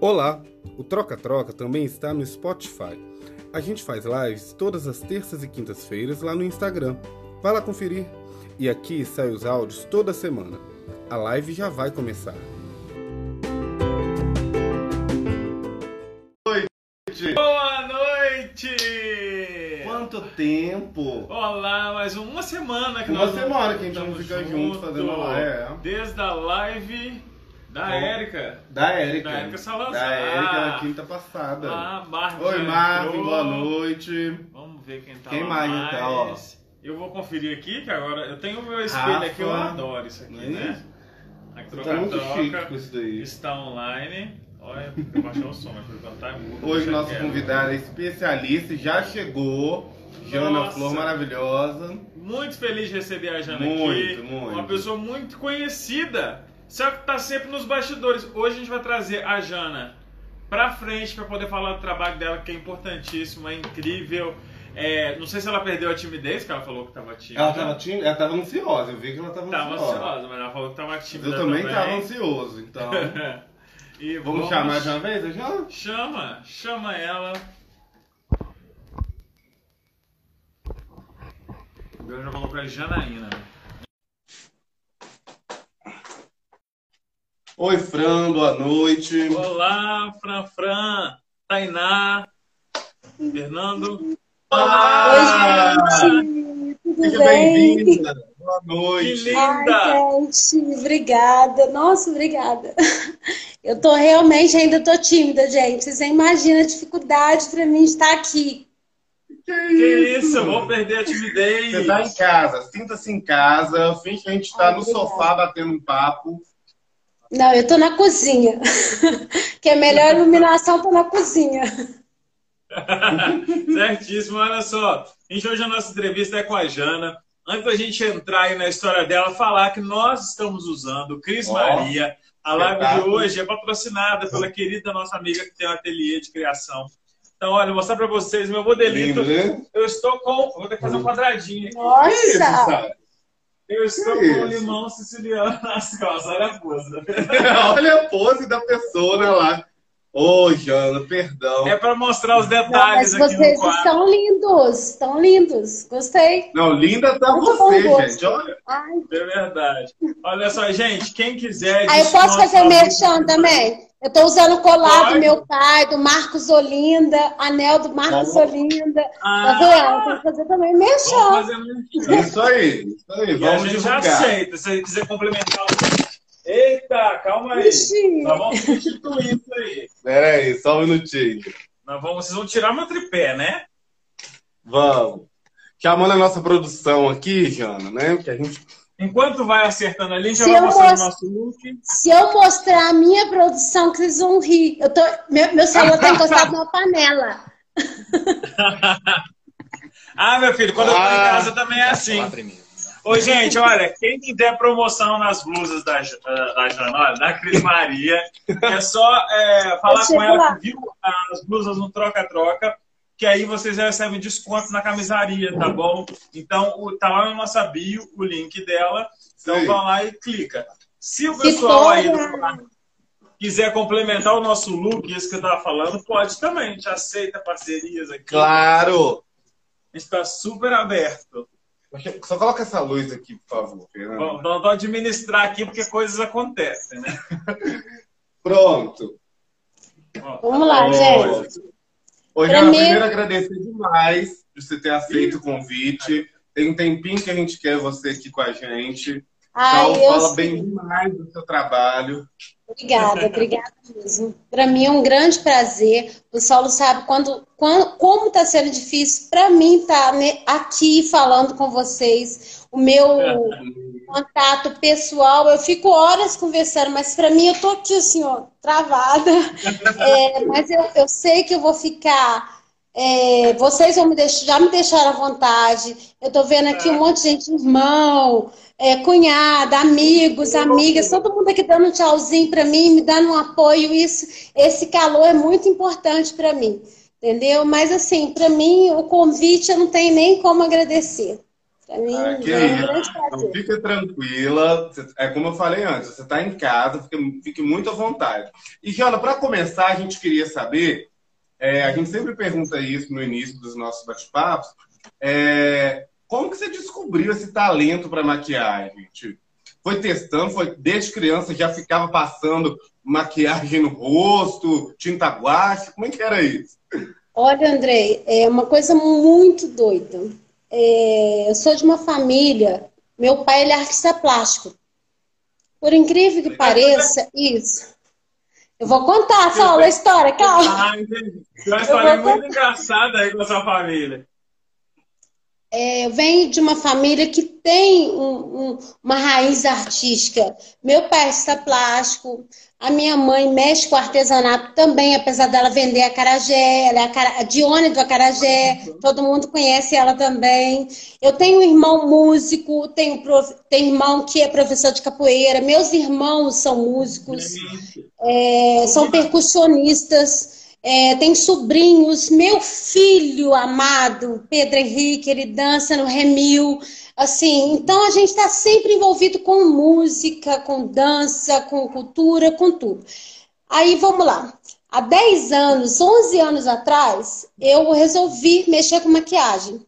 Olá! O Troca Troca também está no Spotify. A gente faz lives todas as terças e quintas-feiras lá no Instagram. Vai lá conferir. E aqui saem os áudios toda semana. A live já vai começar. Boa noite! Quanto tempo! Olá, mais uma semana que Uma nós semana que a gente não fica junto fazendo a live. É. Desde a live da Bom. Érica. Da Érica. Da Érica Salazar. Da Érica na quinta passada. Ah, Marvin. Oi, Marvin, boa noite. Vamos ver quem tá Quem lá mais tá, ó? Eu vou conferir aqui, que agora eu tenho o meu espelho Rafa. aqui, eu adoro isso aqui, é né? A Você tá muito chique com isso daí. está online. Olha, eu baixei o som, mas tá mudo. Hoje nosso convidado é especialista, já chegou. Jana Nossa. Flor maravilhosa. Muito feliz de receber a Jana Muito, aqui. muito. Uma pessoa muito conhecida. Só que tá sempre nos bastidores. Hoje a gente vai trazer a Jana pra frente pra poder falar do trabalho dela, que é importantíssimo, é incrível. É, não sei se ela perdeu a timidez, que ela falou que tava tímida. Ela tava, tímida, ela tava ansiosa, eu vi que ela tava, Tava ansiosa. ansiosa, mas ela falou que tava tímida eu também também. tava ansioso, então. e Vamos chamar de uma vez, Jana? Chama, chama ela. Eu já colocou a Janaína. Oi, Fran, boa noite. Olá, Fran Fran, Tainá, Fernando. Olá! Oi, gente, tudo Seja bem? bem-vinda. Boa Que noite. Ai, linda! gente, obrigada. Nossa, obrigada. Eu tô realmente ainda tô tímida, gente. Vocês nem imaginam a dificuldade para mim estar aqui. Que isso, eu vou perder a timidez. Você tá em casa, sinta-se em casa, finge que a gente tá Ai, no obrigada. sofá batendo um papo. Não, eu tô na cozinha. Que a melhor iluminação tá na cozinha. Certíssimo, olha só. Gente, hoje a nossa entrevista é com a Jana. Antes da gente entrar aí na história dela, falar que nós estamos usando o Cris Ó, Maria. A live de espetáculo. hoje é patrocinada pela querida nossa amiga que tem um ateliê de criação. Então, olha, vou mostrar pra vocês meu modelito. Lindo, né? Eu estou com. Vou ter que fazer um quadradinho aqui. Que isso, Nossa! cara? Eu estou Que com um limão siciliano nas costas. Olha a pose. Olha a pose da pessoa né, lá. Ô, Jana, perdão. É para mostrar os Não, detalhes mas aqui no vocês estão lindos, estão lindos. Gostei. Não, linda tá Muito bom você, gente. Olha. Ai, É verdade. Olha só, gente, quem quiser. Aí eu posso fazer na merchan também? Eu tô usando o colar Pode. do meu pai, do Marcos Olinda, anel do Marcos Vamos. Olinda. Tá Ah, vendo? Tem que fazer também merchan. fazer merchan. Isso aí, isso aí. E a Vamos gente divulgar. aceita. Se você quiser complementar o. Eita, calma aí. Ixi. Nós vamos substituir isso aí. Pera aí, só um minutinho. Nós vamos, vocês vão tirar meu tripé, né? Vamos. Chamando a nossa produção aqui, Jana, né? Que a gente Enquanto vai acertando ali, a gente já Se vai mostrando o mostro- nosso look. Se eu mostrar a minha produção, que vocês vão rir. Eu tô, meu, meu celular tá encostado numa panela. Ah, meu filho, quando eu tô em Ah. casa também é assim. Ô, gente, olha, quem quiser promoção nas blusas da, Ja- da Jana, da Cris Maria, é só é, falar com ela lá. que viu as blusas no troca-troca, que aí vocês recebem desconto na camisaria, tá bom? Então, o, tá lá na nossa bio o link dela. Então, Sim. vão lá e clica. Se o pessoal aí do Vitória. quiser complementar o nosso look, isso que eu tava falando, pode também. A gente aceita parcerias aqui. Claro! A gente tá super aberto. Só coloca essa luz aqui, por favor, Fernando. Vamos, vamos administrar aqui porque coisas acontecem, né? Pronto. Vamos lá, Ô, gente. Jana, mim- primeiro agradecer demais por você ter aceito o convite. Tem um tempinho que a gente quer você aqui com a gente. Ai, Então, eu fala sei. bem demais do seu trabalho. Obrigada, obrigada mesmo. Para mim é um grande prazer. O Saulo sabe quando, quando como está sendo difícil para mim estar aqui falando com vocês. O meu contato pessoal, eu fico horas conversando, mas para mim eu tô aqui assim, ó, travada. É, mas eu, eu sei que eu vou ficar. É, vocês vão me deixar, já me deixaram à vontade. Eu tô vendo aqui um monte de gente, irmão, é, cunhada, amigos, amigas, todo mundo aqui dando um tchauzinho para mim, me dando um apoio. Isso, esse calor é muito importante para mim, entendeu? Mas assim, para mim o convite eu não tenho nem como agradecer. Pra mim, ah, é um prazer. fica tranquila. É como eu falei antes, você está em casa, fique, fique, muito à vontade. E, Giana, para começar, a gente queria saber, é, a gente sempre pergunta isso no início dos nossos bate-papos, é, como que você descobriu esse talento para maquiagem? Tipo, foi testando, foi desde criança já ficava passando maquiagem no rosto, tinta guache, como é que era isso? Olha, Andrei, é uma coisa muito doida. É, eu sou de uma família, meu pai ele é artista plástico. Por incrível que pareça, isso. Eu vou contar, só a história, calma. Ah, entendi. Uma história muito engraçada aí com a sua família é, vem de uma família que tem um, um, uma raiz artística. Meu pai está plástico, a minha mãe mexe com artesanato também, apesar dela vender a Carajé, ela é a Dione do Acarajé, todo mundo conhece ela também. Eu tenho um irmão músico, tenho, tenho irmão que é professor de capoeira, meus irmãos são músicos, é, são percussionistas. É, tem sobrinhos, meu filho amado, Pedro Henrique, ele dança no Remil. Assim, então a gente está sempre envolvido com música, com dança, com cultura, com tudo. Aí vamos lá. Há 10 anos, 11 anos atrás, eu resolvi mexer com maquiagem.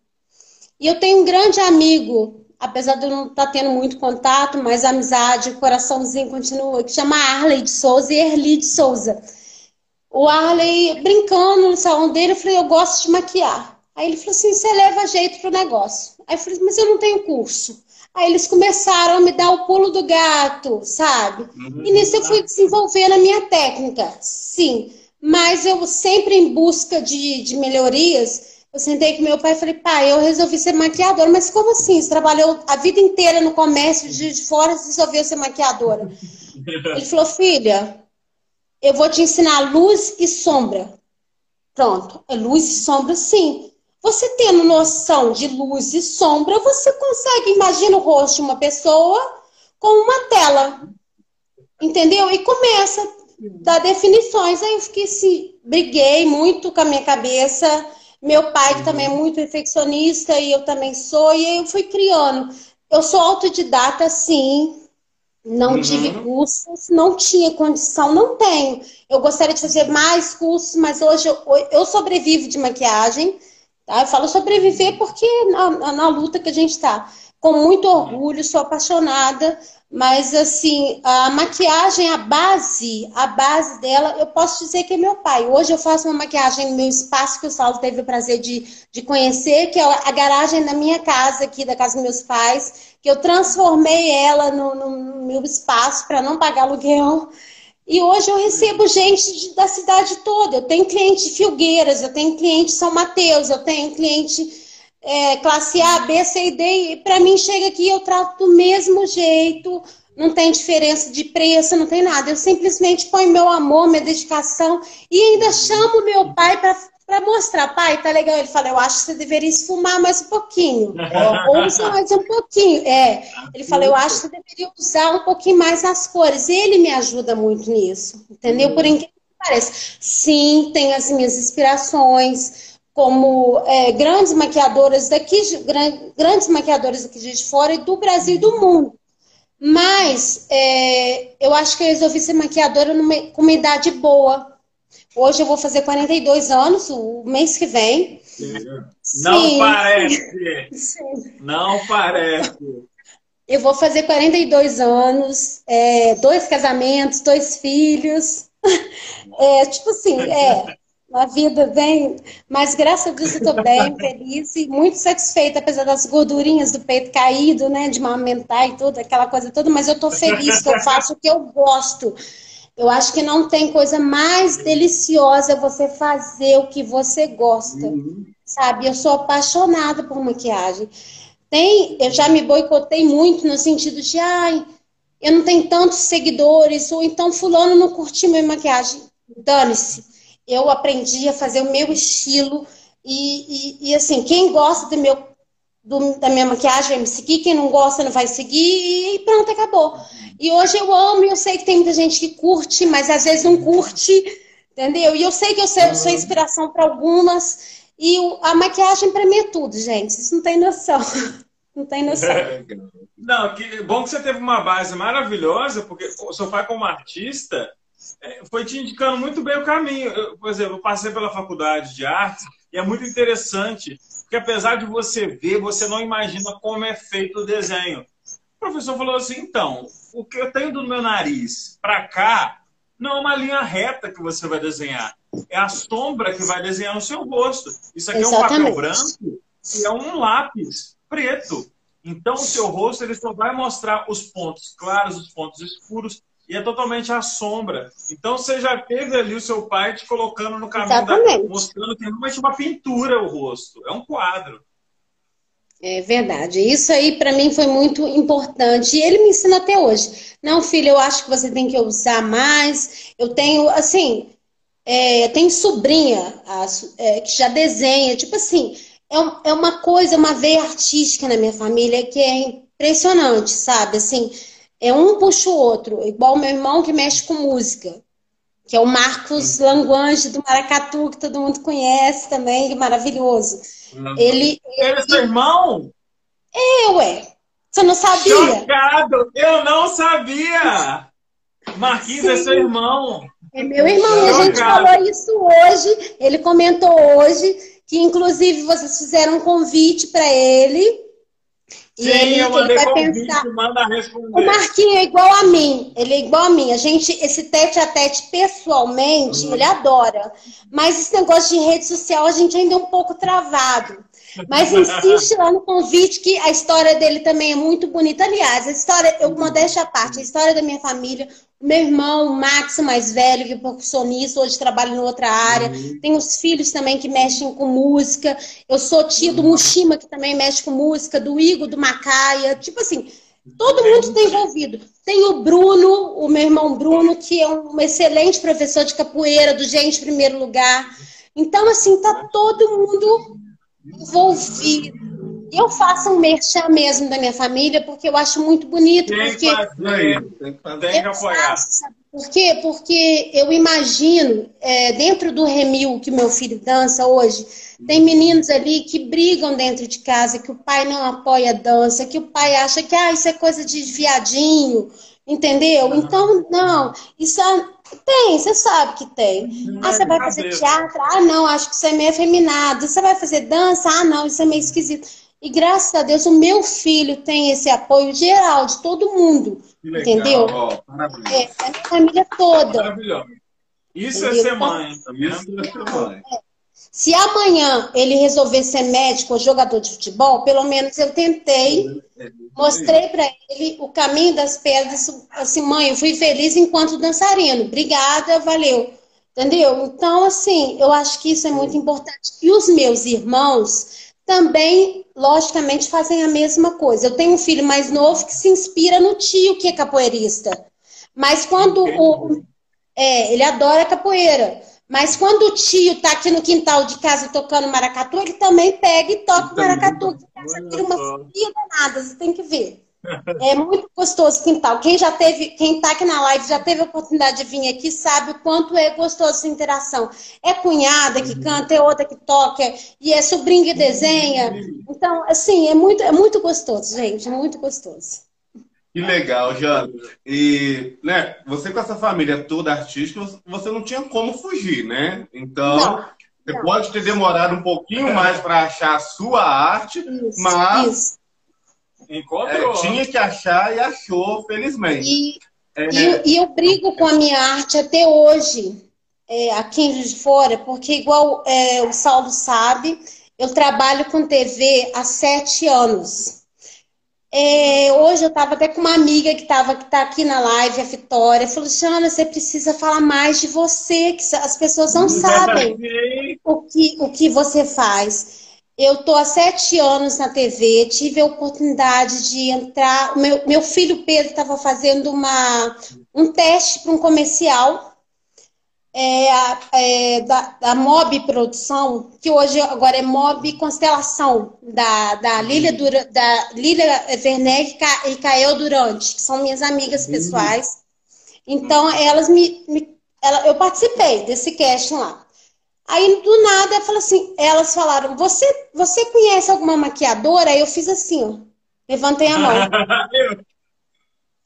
E eu tenho um grande amigo, apesar de eu não estar tá tendo muito contato, mas amizade, coraçãozinho continua, que chama Arley de Souza e Erli de Souza o Arley brincando no salão dele, eu falei, eu gosto de maquiar. Aí ele falou assim, você leva jeito pro negócio. Aí eu falei, mas eu não tenho curso. Aí eles começaram a me dar o pulo do gato, sabe? Uhum. E nisso eu fui desenvolvendo a minha técnica, sim. Mas eu sempre em busca de, de melhorias, eu sentei com meu pai e falei, pai, eu resolvi ser maquiadora. Mas como assim? Você trabalhou a vida inteira no comércio de fora e resolveu ser maquiadora? Ele falou, filha, eu vou te ensinar luz e sombra. Pronto, é luz e sombra, sim. Você tendo noção de luz e sombra, você consegue, imagina o rosto de uma pessoa com uma tela. Entendeu? E começa a dar definições. Aí eu fiquei assim, briguei muito com a minha cabeça. Meu pai, que também é muito perfeccionista, e eu também sou, e aí eu fui criando. Eu sou autodidata, sim, não uhum. tive cursos, não tinha condição, não tenho. Eu gostaria de fazer mais cursos, mas hoje eu, eu sobrevivo de maquiagem. Tá? Eu falo sobreviver porque na, na luta que a gente está. Com muito orgulho, sou apaixonada, mas assim, a maquiagem, a base, a base dela, eu posso dizer que é meu pai. Hoje eu faço uma maquiagem no meu espaço que o Saulo teve o prazer de, de conhecer, que é a garagem da minha casa, aqui da casa dos meus pais que eu transformei ela no, no meu espaço para não pagar aluguel. E hoje eu recebo gente da cidade toda. Eu tenho cliente de Filgueiras, eu tenho cliente de São Mateus, eu tenho cliente é, classe A, B, C e D. E para mim chega aqui eu trato do mesmo jeito, não tem diferença de preço, não tem nada. Eu simplesmente ponho meu amor, minha dedicação e ainda chamo meu pai para mostrar, pai, tá legal. Ele fala, eu acho que você deveria esfumar mais um pouquinho. ou usar mais um pouquinho. É. Ele fala, eu acho que você deveria usar um pouquinho mais as cores. Ele me ajuda muito nisso, entendeu? Por incrível que pareça. Sim, tem as minhas inspirações, como é, grandes maquiadoras daqui, grandes maquiadoras aqui de fora e do Brasil e do mundo. Mas é, eu acho que eu resolvi ser maquiadora numa, com uma idade boa Hoje eu vou fazer 42 anos, o mês que vem. Não Sim. parece! Sim. Não parece! Eu vou fazer 42 anos, é, dois casamentos, dois filhos. É, tipo assim, é, a vida bem. Mas graças a Deus eu estou bem, feliz e muito satisfeita, apesar das gordurinhas do peito caído, né? De amamentar e tudo, aquela coisa toda, mas eu estou feliz que eu faço o que eu gosto. Eu acho que não tem coisa mais deliciosa você fazer o que você gosta. Uhum. Sabe? Eu sou apaixonada por maquiagem. Tem, eu já me boicotei muito no sentido de, ai, eu não tenho tantos seguidores, ou então fulano não curtiu minha maquiagem. Dane-se. Eu aprendi a fazer o meu estilo e, e, e assim, quem gosta do meu do, da minha maquiagem vai me seguir, quem não gosta não vai seguir e pronto, acabou. E hoje eu amo e eu sei que tem muita gente que curte, mas às vezes não curte, entendeu? E eu sei que eu sou, sou inspiração para algumas. E a maquiagem para mim é tudo, gente. Vocês não têm noção. Não tem noção. Não, que bom que você teve uma base maravilhosa, porque o seu pai, como artista, é, foi te indicando muito bem o caminho. Eu, por exemplo, eu passei pela faculdade de arte e é muito interessante, porque apesar de você ver, você não imagina como é feito o desenho. O professor falou assim: então, o que eu tenho do meu nariz para cá não é uma linha reta que você vai desenhar, é a sombra que vai desenhar no seu rosto. Isso aqui Exatamente. é um papel branco e é um lápis preto. Então, o seu rosto ele só vai mostrar os pontos claros, os pontos escuros, e é totalmente a sombra. Então você já teve ali o seu pai te colocando no caminho, da, mostrando que é realmente uma pintura o rosto, é um quadro. É verdade. Isso aí para mim foi muito importante. E ele me ensina até hoje. Não, filho, eu acho que você tem que usar mais. Eu tenho, assim, é, tem sobrinha é, que já desenha. Tipo assim, é, é uma coisa, uma veia artística na minha família que é impressionante, sabe? Assim, é um puxa o outro, igual meu irmão que mexe com música, que é o Marcos uhum. Languange do Maracatu, que todo mundo conhece também, é maravilhoso. Uhum. Ele, ele é seu irmão? É, ué. Você não sabia? Chocado! Eu não sabia! Marquinhos Sim. é seu irmão. É meu irmão, e a gente falou isso hoje. Ele comentou hoje que, inclusive, vocês fizeram um convite para ele Sim, ele, eu mandei ele vai convite, pensar. manda responder. O Marquinho é igual a mim. Ele é igual a mim. A gente, esse tete a tete, pessoalmente, uhum. ele adora. Mas esse negócio de rede social, a gente ainda é um pouco travado. Mas insiste lá no convite que a história dele também é muito bonita. Aliás, a história, eu modéstia à parte, a história da minha família, meu irmão, o Max, mais velho, que é percussionista, hoje trabalha em outra área. Uhum. Tem os filhos também que mexem com música. Eu sou tia do Mushima, que também mexe com música, do Igor, do Macaia. Tipo assim, todo mundo está envolvido. Tem o Bruno, o meu irmão Bruno, que é um excelente professor de capoeira, do Gente Primeiro Lugar. Então, assim, tá todo mundo envolvido. Eu faço um merchan mesmo da minha família, porque eu acho muito bonito. Tem porque tem que, tem que apoiar. Faço, por quê? Porque eu imagino, é, dentro do remil que meu filho dança hoje, tem meninos ali que brigam dentro de casa, que o pai não apoia a dança, que o pai acha que ah, isso é coisa de viadinho, entendeu? Então, não, isso é, tem, você sabe que tem. Ah, você vai fazer teatro? Ah, não, acho que isso é meio afeminado. Você vai fazer dança? Ah, não, isso é meio esquisito. E graças a Deus o meu filho tem esse apoio geral de todo mundo. Legal, entendeu? Ó, é, é a minha família toda. Maravilhoso. Isso é entendeu? é ser mãe. Isso é ser mãe. Se amanhã ele resolver ser médico ou jogador de futebol, pelo menos eu tentei, mostrei para ele o caminho das pedras. Assim, mãe, eu fui feliz enquanto dançarino. Obrigada, valeu. Entendeu? Então, assim, eu acho que isso é muito importante. E os meus irmãos, também, logicamente, fazem a mesma coisa. Eu tenho um filho mais novo que se inspira no tio que é capoeirista. Mas quando o. É, ele adora capoeira. Mas quando o tio está aqui no quintal de casa tocando maracatu, ele também pega e toca o maracatu. Casa vira uma fia danada, você tem que ver. É muito gostoso o quintal. Quem já teve, quem está aqui na live já teve a oportunidade de vir aqui, sabe o quanto é gostoso essa interação. É cunhada que canta, é outra que toca, e é sobrinho que desenha. Então, assim, é muito, é muito gostoso, gente, muito gostoso. Que legal, Jana. E, né, você com essa família toda artística, você não tinha como fugir, né? Então, não, você não. pode ter demorado um pouquinho mais para achar a sua arte, isso, mas isso Encontrou. É, tinha que achar e achou, felizmente. E, é, e, e, eu brigo com a minha arte até hoje, é, aqui em Juiz de Fora, porque igual é, o Saulo sabe, eu trabalho com TV há sete anos. É, hoje eu estava até com uma amiga que estava que tá aqui na live, a Vitória, falou, Xana, você precisa falar mais de você, que as pessoas não sabem o que, o que você faz. Eu tô há sete anos na TV, tive a oportunidade de entrar. Meu, meu filho Pedro estava fazendo uma, um teste para um comercial é, é, da, da Mob Produção, que hoje agora é Mob Constelação, da, da Lília, Dura, da Lília Werneck e Cael Durante, que são minhas amigas uhum. pessoais. Então, elas me, me ela, eu participei desse casting lá. Aí do nada, falo assim, elas falaram: "Você, você conhece alguma maquiadora?" Aí eu fiz assim, ó. Levantem a mão.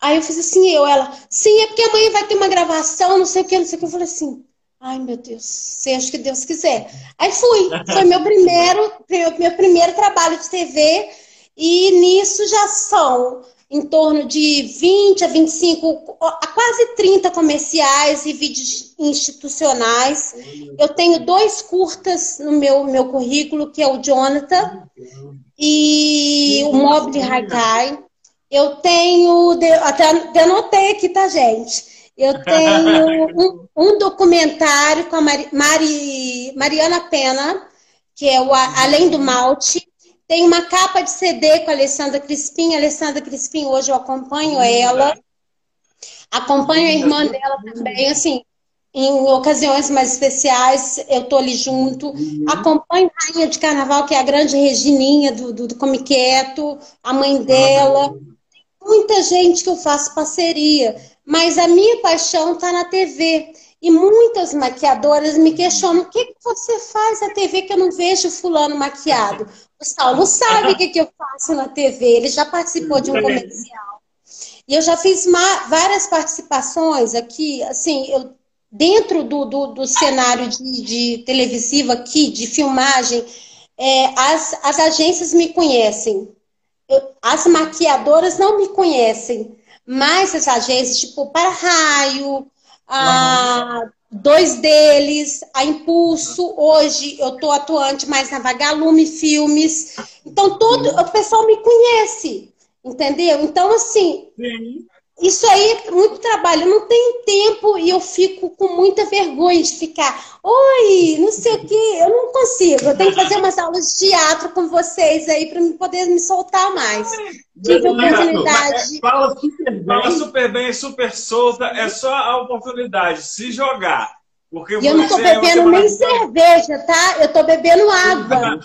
Aí eu fiz assim, eu, ela, sim, é porque amanhã vai ter uma gravação, não sei o que, não sei o que. Eu falei assim, ai meu Deus, seja que Deus quiser. Aí fui, foi meu primeiro, meu primeiro trabalho de TV, e nisso já são em torno de 20 a 25, a quase 30 comerciais e vídeos institucionais. Eu tenho dois curtas no meu, meu currículo, que é o Jonathan e o Mob de Haikai. Eu tenho, até anotei aqui, tá, gente? Eu tenho um, um documentário com a Mari, Mari, Mariana Pena, que é o Além do Malte, tem uma capa de CD com a Alessandra Crispim. A Alessandra Crispim, hoje eu acompanho ela. Acompanho a irmã dela também, assim, em ocasiões mais especiais, eu tô ali junto. Acompanho a Rainha de Carnaval, que é a grande Regininha do, do, do Come Quieto, a mãe dela. Muita gente que eu faço parceria, mas a minha paixão está na TV. E muitas maquiadoras me questionam: o que, que você faz na TV que eu não vejo fulano maquiado? O Saulo sabe o que, que eu faço na TV, ele já participou de um comercial. E eu já fiz várias participações aqui, assim, eu, dentro do, do, do cenário de, de, televisivo aqui, de filmagem, é, as, as agências me conhecem. As maquiadoras não me conhecem, mas as agências, tipo, para raio, a, dois deles, a Impulso, hoje eu estou atuante mais na Vagalume Filmes. Então, todo o pessoal me conhece, entendeu? Então, assim, Sim. Isso aí é muito trabalho. Eu não tenho tempo e eu fico com muita vergonha de ficar, oi, não sei o quê, eu não consigo. Eu tenho que fazer umas aulas de teatro com vocês aí para poder me soltar mais. Tive a oportunidade. Fala super bem. Fala super bem, super solta. É só a oportunidade. Se jogar. Porque e eu não estou é bebendo é nem cerveja, tá? Eu estou bebendo água.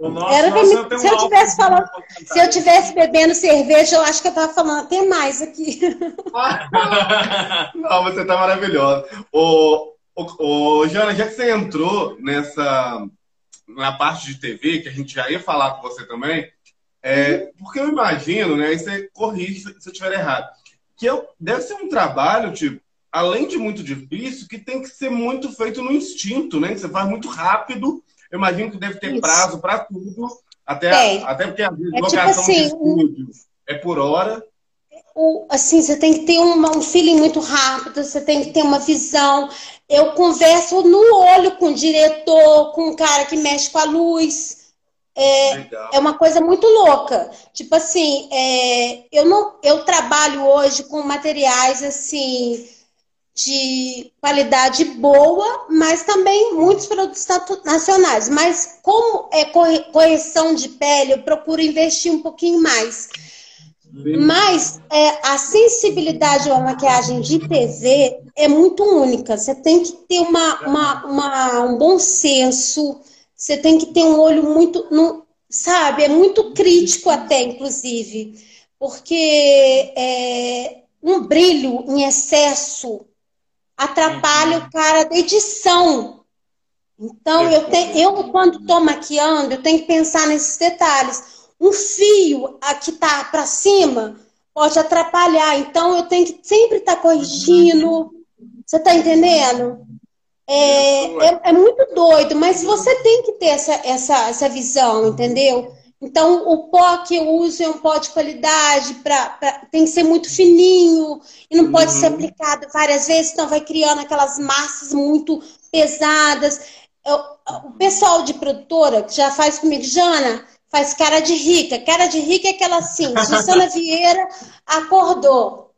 Nosso, Era me... se eu tivesse falando, se eu tivesse bebendo cerveja, eu acho que eu estava falando até mais aqui. não, você está maravilhosa. Ô, ô, ô, Jana, já que você entrou nessa na parte de TV, que a gente já ia falar com você também, é, porque eu imagino, né? E você corrige se eu estiver errado. Que eu, deve ser um trabalho, tipo, além de muito difícil, que tem que ser muito feito no instinto, né? Que você faz muito rápido. Eu imagino que deve ter Isso. prazo para tudo. Até, a, até porque a é tipo locação tipo assim, de estúdio é por hora. O, assim, você tem que ter uma, um feeling muito rápido, você tem que ter uma visão. Eu converso no olho com o diretor, com o cara que mexe com a luz. É, é uma coisa muito louca. Tipo assim, é, eu não, eu trabalho hoje com materiais assim de qualidade boa, mas também muitos produtos nacionais. Mas como é correção de pele, eu procuro investir um pouquinho mais. Mas é, a sensibilidade à maquiagem de TV é muito única. Você tem que ter uma, uma, uma um bom senso você tem que ter um olho muito, no, sabe, é muito crítico até, inclusive, porque é, um brilho em excesso atrapalha o cara da edição. Então, eu, te, eu quando estou maquiando, eu tenho que pensar nesses detalhes. Um fio aqui tá para cima pode atrapalhar, então eu tenho que sempre estar tá corrigindo. Você está entendendo? É, é, é, muito doido, mas você tem que ter essa, essa, essa visão, entendeu? Então, o pó que eu uso é um pó de qualidade, pra, pra tem que ser muito fininho e não pode uhum. ser aplicado várias vezes, então vai criando aquelas massas muito pesadas. Eu, o pessoal de produtora que já faz comigo, Jana, faz cara de rica. Cara de rica é aquela assim, Susana Vieira acordou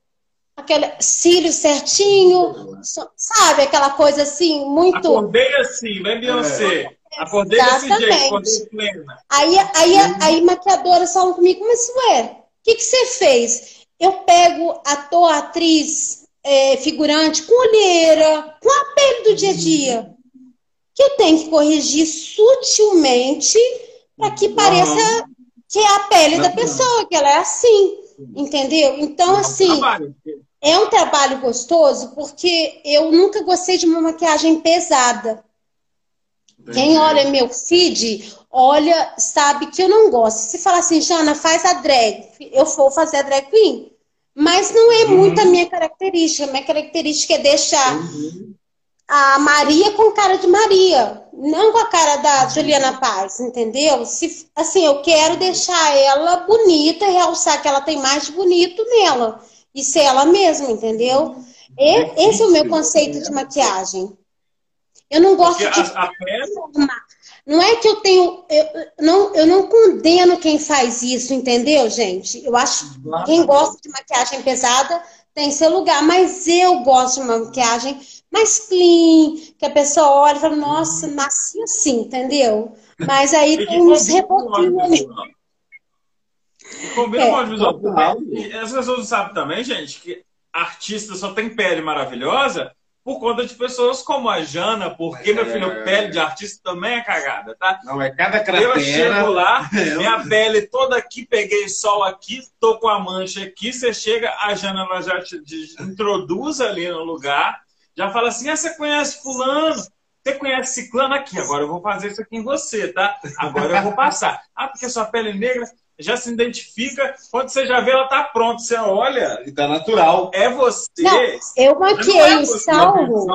aquele cílio certinho, sabe? Aquela coisa assim, muito. Acordei assim, né, Beyoncé? É. Acordei Exatamente. desse jeito, acordei plena. Aí, aí, aí, aí maquiadoras falam comigo, mas ué, o que, que você fez? Eu pego ator, atriz, é, figurante com olheira, com a pele do dia a dia, que eu tenho que corrigir sutilmente para que pareça que é a pele da pessoa, que ela é assim, entendeu? Então, assim, é um trabalho gostoso porque eu nunca gostei de uma maquiagem pesada. Quem olha meu feed, olha, sabe que eu não gosto. Se falar assim, Jana, faz a drag, eu vou fazer a drag queen. Mas não é uhum. muito a minha característica. Minha característica é deixar uhum. a Maria com cara de Maria, não com a cara da Juliana Paz, entendeu? Se, assim, eu quero deixar ela bonita, realçar que ela tem mais de bonito nela. E ser ela mesma, entendeu? E, esse é o meu conceito de maquiagem. Eu não gosto Porque de. A, a Não é que eu tenho. Eu não, eu não condeno quem faz isso, entendeu, gente? Eu acho que quem gosta de maquiagem pesada tem seu lugar, mas eu gosto de uma maquiagem mais clean, que a pessoa olha e fala, nossa, nasci assim, entendeu? Mas aí tem uns rebotinhos ali. Combina é, com a visual. As pessoas não sabem também, gente, que artista só tem pele maravilhosa por conta de pessoas como a Jana, porque, meu filho, é... pele de artista também é cagada, tá? Não, é cada cratera... Eu chego lá, minha pele toda aqui, peguei sol aqui, tô com a mancha aqui, você chega, a Jana ela já te, te introduz ali no lugar, já fala assim, ah, você conhece fulano? Você conhece ciclano aqui, agora eu vou fazer isso aqui em você, tá? Agora eu vou passar. Ah, porque sua pele é negra, já se identifica. Quando você já vê, ela tá pronta. Você olha. E tá natural. É você. Não, eu maquiei é o Saulo.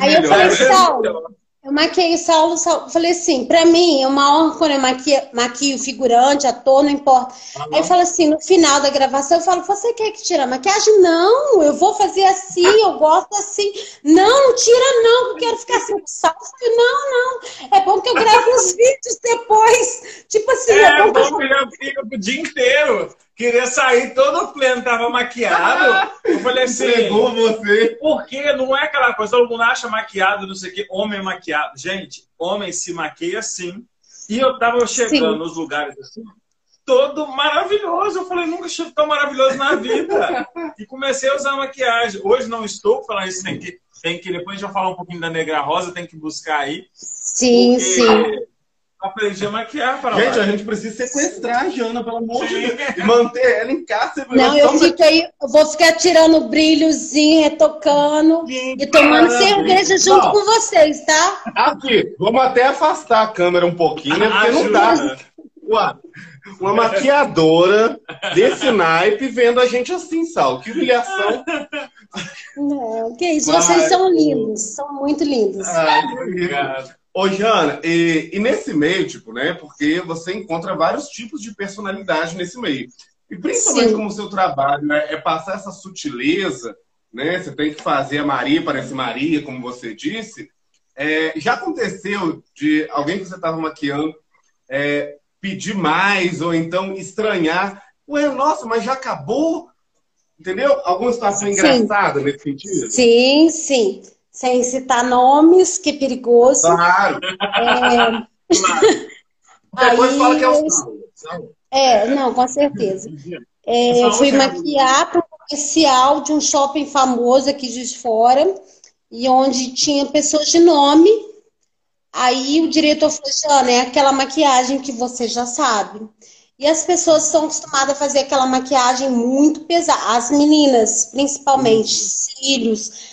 Aí eu falei, Saulo, eu maquiei o Saulo, Saulo. Falei assim, pra mim, é uma honra quando eu maquio, maquio figurante, ator, não importa. Uhum. Aí fala assim, no final da gravação, eu falo, você quer que tire a maquiagem? Não, eu vou fazer assim, eu gosto assim. Não, não tira não, eu quero ficar assim com Saulo. Eu falei, não, não. É bom que eu gravo os vídeos depois. Tipo assim, é, é bom que eu já fica o dia inteiro. Queria sair todo pleno, tava maquiado. Eu falei assim. Entregou você. Porque não é aquela coisa, todo mundo acha maquiado, não sei o quê, homem maquiado. Gente, homem se maquia sim. E eu tava chegando sim. nos lugares assim, todo maravilhoso. Eu falei, nunca estive tão maravilhoso na vida. e comecei a usar maquiagem. Hoje não estou falando isso, tem que, tem que depois a gente vai falar um pouquinho da Negra Rosa, tem que buscar aí. Sim, sim Aprendi a maquiar para Gente, lá. a gente precisa sequestrar a Jana, pelo amor de Deus. E manter ela em casa. Não, eu fico aí, eu vou ficar tirando brilhozinho, retocando Sim, e tomando cerveja junto não. com vocês, tá? Aqui, vamos até afastar a câmera um pouquinho, né? Porque não dá. Ué, uma maquiadora desse naipe vendo a gente assim, Sal. Que humilhação. Não, que isso, vocês são lindos, são muito lindos. Ai, obrigado. Ô, Jana, e, e, nesse meio, tipo, né? Porque você encontra vários tipos de personalidade nesse meio. E principalmente Sim. como o seu trabalho né, é passar essa sutileza, né? Você tem que fazer a Maria parece Maria, como você disse. É, já aconteceu de alguém que você estava maquiando é, pedir mais ou então estranhar? Ué, nossa, mas já acabou? Entendeu? Alguma situação sim. engraçada nesse sentido? Sim, sim sem citar nomes, que é perigoso. Claro. É... Depois fala que é o É, não, com certeza. É, eu fui maquiar para um comercial de um shopping famoso aqui de fora, e onde tinha pessoas de nome. Aí o diretor falou, Jana, é aquela maquiagem que você já sabe. E as pessoas estão acostumadas a fazer aquela maquiagem muito pesada. As meninas, principalmente, cílios,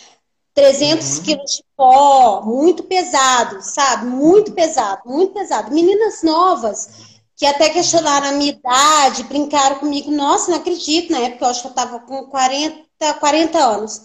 300 uhum. quilos de pó, muito pesado, sabe? Muito pesado, muito pesado. Meninas novas que até questionaram a minha idade, brincaram comigo. Nossa, não acredito. Na época eu acho que eu estava com 40, 40 anos.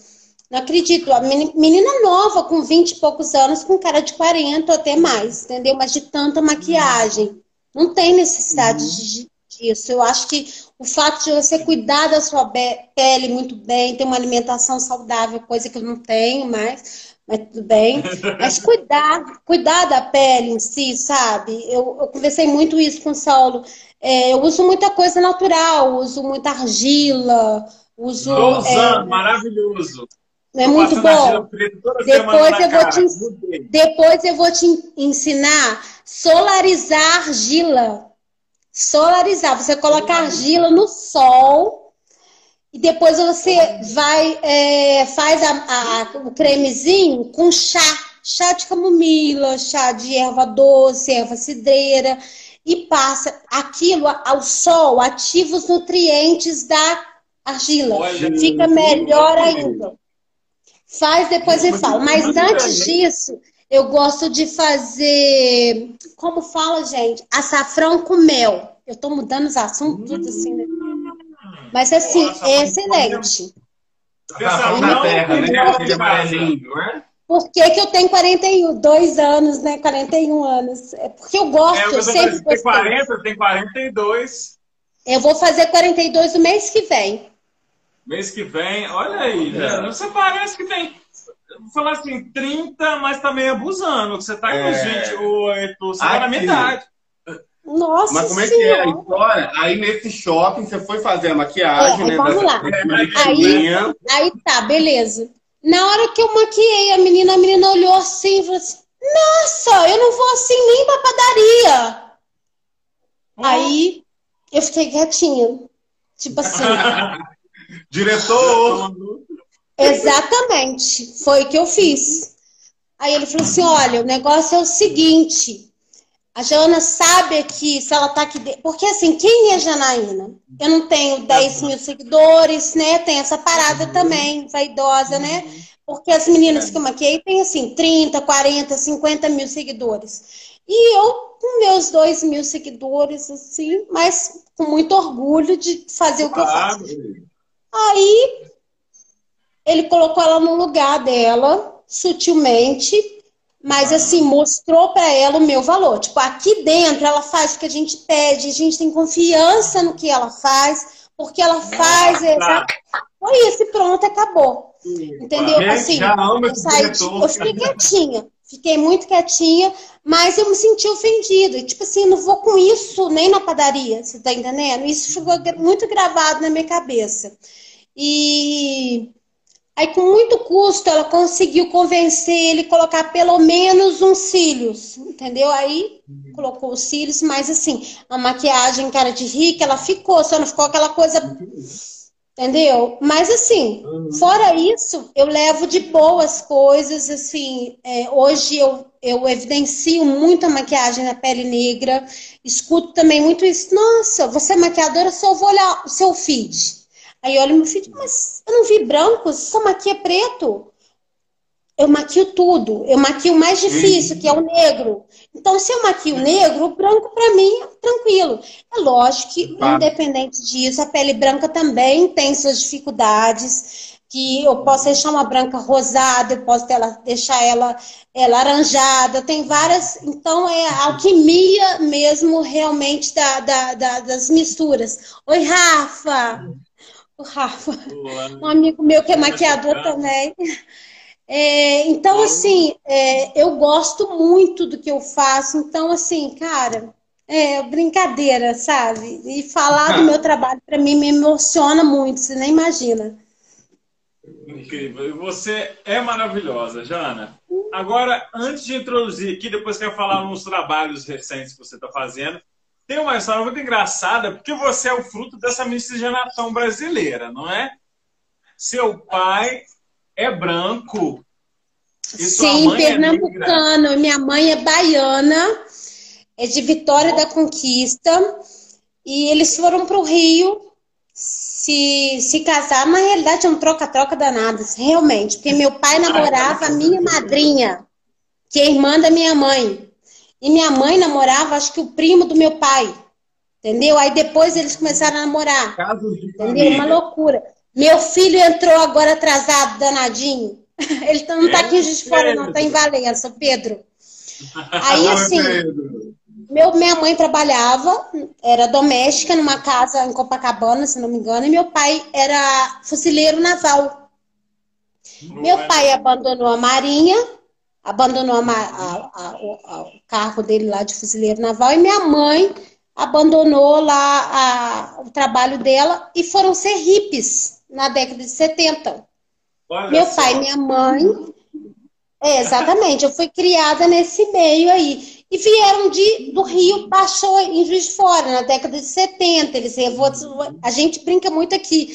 Não acredito. A menina nova, com 20 e poucos anos, com cara de 40 ou até mais, entendeu? Mas de tanta maquiagem. Não tem necessidade uhum. Disso. Eu acho que o fato de você cuidar da sua pele muito bem, ter uma alimentação saudável, coisa que eu não tenho mais, mas tudo bem. Mas cuidar, cuidar da pele em si, sabe? Eu, eu conversei muito isso com o Saulo. É, eu uso muita coisa natural, uso muita argila, uso. é, maravilhoso. É muito bom. Depois eu, vou te, depois eu vou te ensinar solarizar argila. Solarizar, você coloca argila no sol e depois você vai, é, faz a, a, o cremezinho com chá, chá de camomila, chá de erva doce, erva cidreira e passa aquilo ao sol, ativa os nutrientes da argila. Olha, Fica melhor ainda. Faz depois e fala. Mas antes disso, Eu gosto de fazer, como fala, gente, açafrão com mel. Eu tô mudando os assuntos, tudo assim, né? Mas assim, Nossa, é excelente. Açafrão na terra, né? Aquele amarelinho, não é? Por que, que eu tenho 42 anos, né? 41 anos. É porque eu gosto, é, eu, eu sempre gostei. Tem 40, tem 42. Eu vou fazer 42 no mês que vem. Mês que vem, olha aí, né? Você parece que tem. Vou falar assim, 30, mas tá meio abusando. Você tá com é... 28, você tá na metade. Nossa Mas como é que é a história? Aí nesse shopping você foi fazer a maquiagem, é, né? Vamos lá. Aí, aí tá, beleza. Na hora que eu maquiei a menina, a menina olhou assim e falou assim: Nossa, eu não vou assim nem pra padaria. Hum. Aí eu fiquei quietinha. Tipo assim. Diretor! Exatamente. Foi o que eu fiz. Aí ele falou assim: olha, o negócio é o seguinte. A Jana sabe aqui se ela tá aqui dentro. Porque assim, quem é Janaína? Eu não tenho 10 mil seguidores, né? Tem essa parada também, vaidosa, né? Porque as meninas que eu maquiei têm assim, 30, 40, 50 mil seguidores. E eu, com meus 2 mil seguidores, assim, mas com muito orgulho de fazer o que eu faço. Aí ele colocou ela no lugar dela, sutilmente, mas assim, mostrou para ela o meu valor. Tipo, aqui dentro ela faz o que a gente pede, a gente tem confiança no que ela faz, porque ela faz. Exa... Foi isso, pronto, acabou. Entendeu? Assim, eu, saí, eu fiquei quietinha, fiquei muito quietinha, mas eu me senti ofendida. E, tipo assim, não vou com isso nem na padaria, você tá entendendo? Isso ficou muito gravado na minha cabeça. E aí, com muito custo, ela conseguiu convencer ele a colocar pelo menos uns cílios, entendeu? Aí colocou os cílios, mas assim, a maquiagem cara de rica, ela ficou, só não ficou aquela coisa. Entendeu? Mas assim, fora isso, eu levo de boas coisas, assim, é, hoje eu, eu evidencio muito a maquiagem na pele negra, escuto também muito isso, nossa, você é maquiadora, só vou olhar o seu feed. Aí olha meu filho, mas eu não vi branco, só maquia preto. Eu maquio tudo. Eu maquio o mais difícil, que é o negro. Então, se eu maquio o negro, o branco para mim é tranquilo. É lógico que, independente disso, a pele branca também tem suas dificuldades. Que eu posso deixar uma branca rosada, eu posso ela, deixar ela é, laranjada, tem várias. Então, é a alquimia mesmo, realmente, da, da, da das misturas. Oi, Rafa! O Rafa, um amigo meu que é maquiador também. É, então, assim, é, eu gosto muito do que eu faço. Então, assim, cara, é brincadeira, sabe? E falar do meu trabalho, para mim, me emociona muito, você nem imagina. Incrível. E você é maravilhosa, Jana. Agora, antes de introduzir aqui, depois quero falar uns trabalhos recentes que você está fazendo, tem uma história muito engraçada, porque você é o fruto dessa miscigenação brasileira, não é? Seu pai é branco. Sim, é pernambucano. É Minha mãe é baiana, é de Vitória oh. da Conquista. E eles foram para o Rio se, se casar. Na realidade, é um troca-troca danado, realmente. Porque meu pai namorava a minha madrinha, que é irmã da minha mãe. E minha mãe namorava, acho que o primo do meu pai. Entendeu? Aí depois eles começaram a namorar. Entendeu? Uma loucura. Meu filho entrou agora atrasado, danadinho. Ele não tá aqui de fora, não, tá em Valença, Pedro. Aí assim, meu, minha mãe trabalhava, era doméstica numa casa em Copacabana, se não me engano, e meu pai era fuzileiro naval. Meu pai abandonou a marinha abandonou a, a, a, o carro dele lá de fuzileiro naval e minha mãe abandonou lá o trabalho dela e foram ser hippies na década de 70. Olha Meu só. pai e minha mãe. É, exatamente, eu fui criada nesse meio aí. E vieram de, do Rio, baixou em Juiz de Fora, na década de 70. Eles, a gente brinca muito aqui,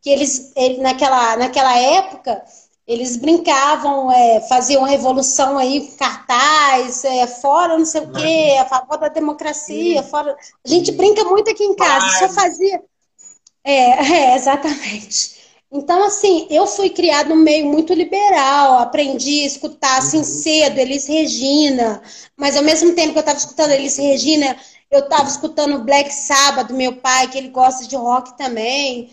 que eles, ele, naquela, naquela época, eles brincavam, é, faziam revolução aí, cartaz, é, fora não sei o quê, a favor da democracia, fora. A gente brinca muito aqui em casa, só fazia. É, é, exatamente. Então, assim, eu fui criada num meio muito liberal, aprendi a escutar assim uhum. cedo, Elis Regina, mas ao mesmo tempo que eu estava escutando Elis Regina, eu estava escutando Black Sabbath meu pai, que ele gosta de rock também.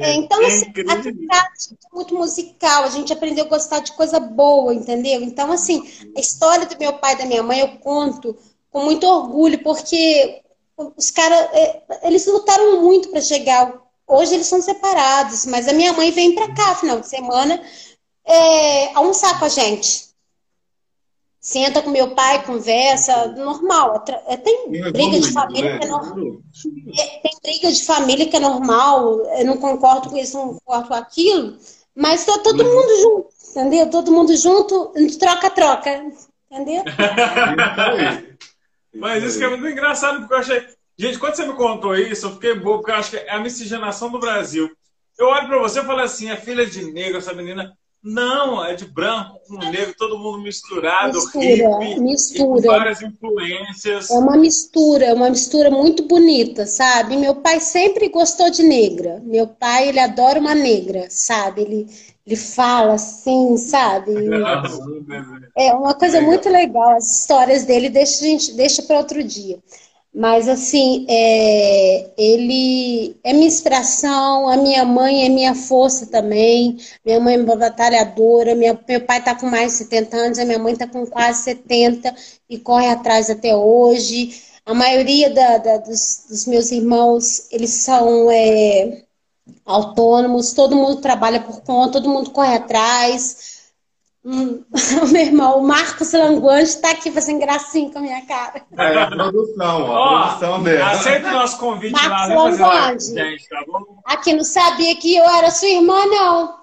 É, então, é assim, a gente é muito musical, a gente aprendeu a gostar de coisa boa, entendeu? Então, assim, a história do meu pai e da minha mãe eu conto com muito orgulho, porque os caras, é, eles lutaram muito para chegar Hoje eles são separados, mas a minha mãe vem para cá final de semana é, almoçar com a gente. Senta com meu pai, conversa, normal. É, tem briga de família né? que é normal. É, tem briga de família que é normal. Eu não concordo com isso, não concordo com aquilo. Mas tá todo mundo junto, entendeu? Todo mundo junto, troca-troca, entendeu? Mas isso que é muito engraçado, porque eu achei. Gente, quando você me contou isso, eu fiquei bobo, porque eu acho que é a miscigenação do Brasil. Eu olho para você e falo assim, é filha de negro essa menina. Não, é de branco com negro, todo mundo misturado, mistura, hippie, mistura. várias influências. É uma mistura, é uma mistura muito bonita, sabe? Meu pai sempre gostou de negra. Meu pai, ele adora uma negra, sabe? Ele, ele fala assim, sabe? É uma coisa muito legal. As histórias dele deixa gente deixa para outro dia. Mas, assim, é, ele é minha inspiração, a minha mãe é minha força também. Minha mãe é uma batalhadora, minha, meu pai está com mais de 70 anos, a minha mãe está com quase 70 e corre atrás até hoje. A maioria da, da, dos, dos, meus irmãos, eles são é, autônomos, todo mundo trabalha por conta, todo mundo corre atrás. Hum, o meu irmão, o Marcos Languante, está aqui fazendo gracinha com a minha cara. É, a produção, a oh, produção dela. Aceita o nosso convite Marcos lá, né, Languante. Gente, tá bom? Aqui não sabia que eu era sua irmã, não.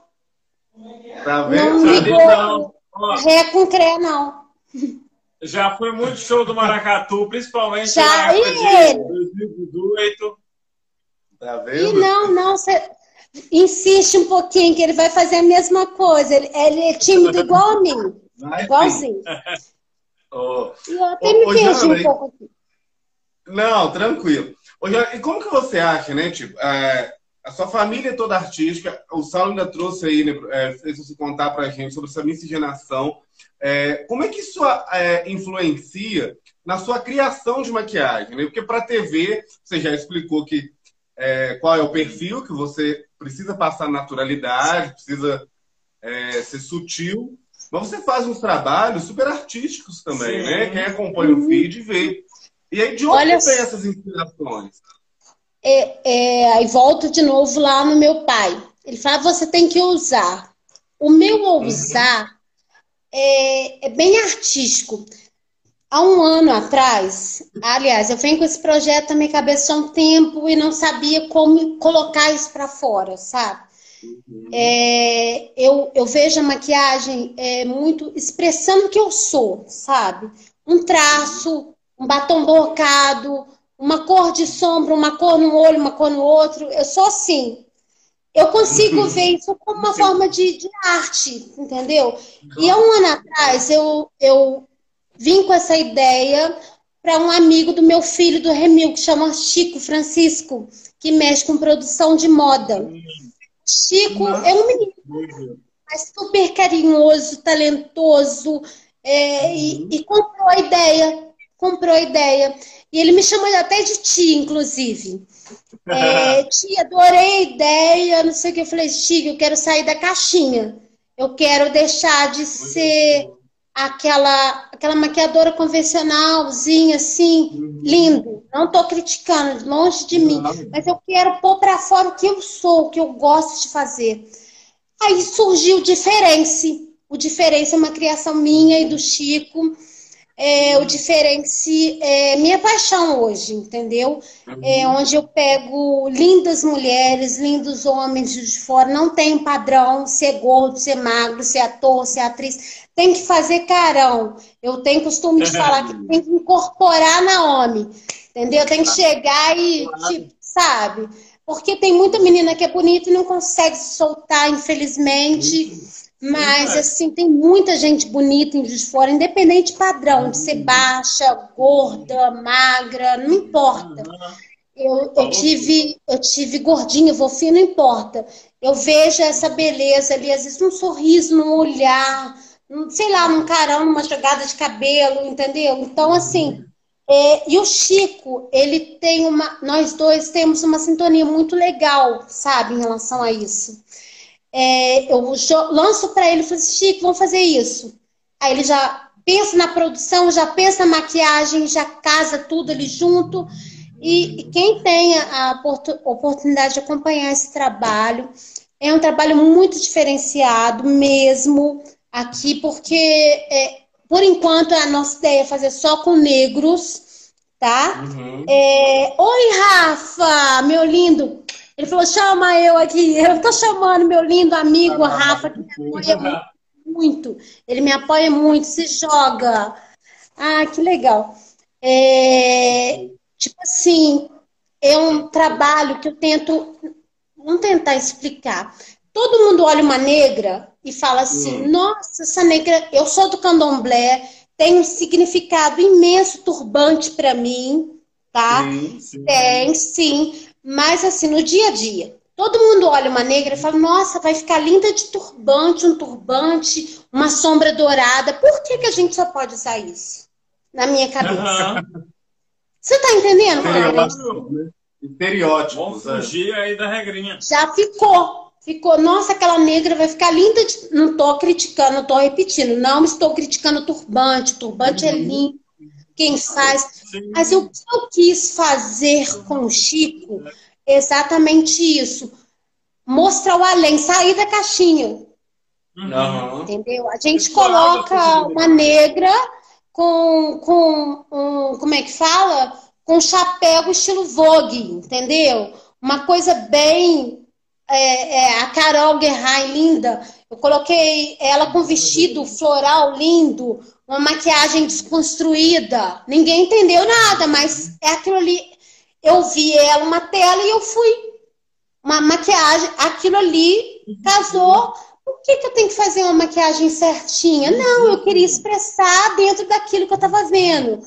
Tá vendo? Não ligou ré com cré, não. Já foi muito show do Maracatu, principalmente Já, na época e de 2018. Tá vendo? E não, não, você insiste um pouquinho, que ele vai fazer a mesma coisa. Ele, ele é tímido igual a mim. Vai, igualzinho. oh. eu até oh, me perdi um pouco aqui. Não, tranquilo. Ô, e como que você acha, né? Tipo, é, a sua família é toda artística. O Saulo ainda trouxe aí, né, é, fez você contar pra gente sobre essa miscigenação. É, como é que isso é, influencia na sua criação de maquiagem? Né? Porque para TV, você já explicou que é, qual é o perfil que você precisa passar naturalidade, precisa é, ser sutil. Mas você faz uns trabalhos super artísticos também, Sim. né? Quem acompanha o feed vê. E aí, de onde Olha, vem essas inspirações? É, é, aí volto de novo lá no meu pai. Ele fala, você tem que usar. O meu uhum. usar uhum. é bem artístico. Há um ano atrás, aliás, eu venho com esse projeto na minha cabeça há um tempo e não sabia como colocar isso para fora, sabe? Uhum. É, eu, eu vejo a maquiagem é, muito expressando o que eu sou, sabe? Um traço, um batom borrado, uma cor de sombra, uma cor no olho, uma cor no outro. Eu sou assim. Eu consigo uhum. ver isso como uma forma de, de arte, entendeu? E há um ano atrás eu, eu vim com essa ideia para um amigo do meu filho do Remil, que chama Chico Francisco, que mexe com produção de moda. Chico é um menino, mas super carinhoso, talentoso, é, e, e, comprou a ideia. Comprou a ideia. E ele me chamou até de tia, inclusive. É, tia, adorei a ideia, não sei o que. Eu falei, tia, eu quero sair da caixinha. Eu quero deixar de ser aquela aquela maquiadora convencionalzinha assim, uhum. lindo. Não estou criticando, longe de mim, mas eu quero pôr para fora o que eu sou, o que eu gosto de fazer. Aí surgiu o Diferença. O Diferença é uma criação minha e do Chico. É, o Diferença é minha paixão hoje, entendeu? É uhum. onde eu pego lindas mulheres, lindos homens de fora, não tem padrão, ser gordo, ser magro, ser ator, ser atriz tem que fazer carão. Eu tenho costume de falar que tem que incorporar na homem. Entendeu? Tem que chegar e, tipo, sabe? Porque tem muita menina que é bonita e não consegue se soltar, infelizmente. Mas, assim, tem muita gente bonita em Juiz de Fora, independente padrão, de ser baixa, gorda, magra, não importa. Eu, eu, tive, eu tive gordinha, fofinha, não importa. eu vejo essa beleza ali, às vezes um sorriso no olhar, sei lá, num carão, numa jogada de cabelo, entendeu? Então, assim, é, e o Chico, ele tem uma. Nós dois temos uma sintonia muito legal, sabe, em relação a isso. É, eu lanço para ele e falo assim, Chico, vamos fazer isso. Aí ele já pensa na produção, já pensa na maquiagem, já casa tudo ali junto. E, e quem tem a oportunidade de acompanhar esse trabalho, é um trabalho muito diferenciado mesmo aqui, porque é, por enquanto a nossa ideia é fazer só com negros, tá? Uhum. É, Oi, Rafa, meu lindo. Ele falou: chama eu aqui. Eu tô chamando meu lindo amigo ah, Rafa, que me apoia muito. Ele me apoia muito, se joga. Ah, que legal. É, tipo assim, é um trabalho que eu tento. Vamos tentar explicar. Todo mundo olha uma negra e fala assim: hum. nossa, essa negra, eu sou do candomblé, tem um significado imenso turbante para mim, tá? Sim, sim. Tem, sim. Mas assim, no dia a dia, todo mundo olha uma negra e fala: nossa, vai ficar linda de turbante, um turbante, uma sombra dourada. Por que, que a gente só pode usar isso? Na minha cabeça. Uhum. Você tá entendendo? Estereótipo. Vamos fugir aí da regrinha. Já ficou. Ficou, nossa, aquela negra vai ficar linda. De... Não estou criticando, não estou repetindo. Não estou criticando o turbante. O turbante é uhum. é lindo. Quem faz. Mas o que eu quis fazer com o Chico é exatamente isso. Mostrar o além, sair da caixinha. Uhum. Entendeu? A gente coloca uma negra com, com um, como é que fala? Com chapéu estilo Vogue, entendeu? Uma coisa bem é, é, a Carol Guerrain, linda. Eu coloquei ela com vestido floral lindo, uma maquiagem desconstruída. Ninguém entendeu nada, mas é aquilo ali. Eu vi ela uma tela e eu fui. Uma maquiagem, aquilo ali casou. Por que, que eu tenho que fazer uma maquiagem certinha? Não, eu queria expressar dentro daquilo que eu estava vendo.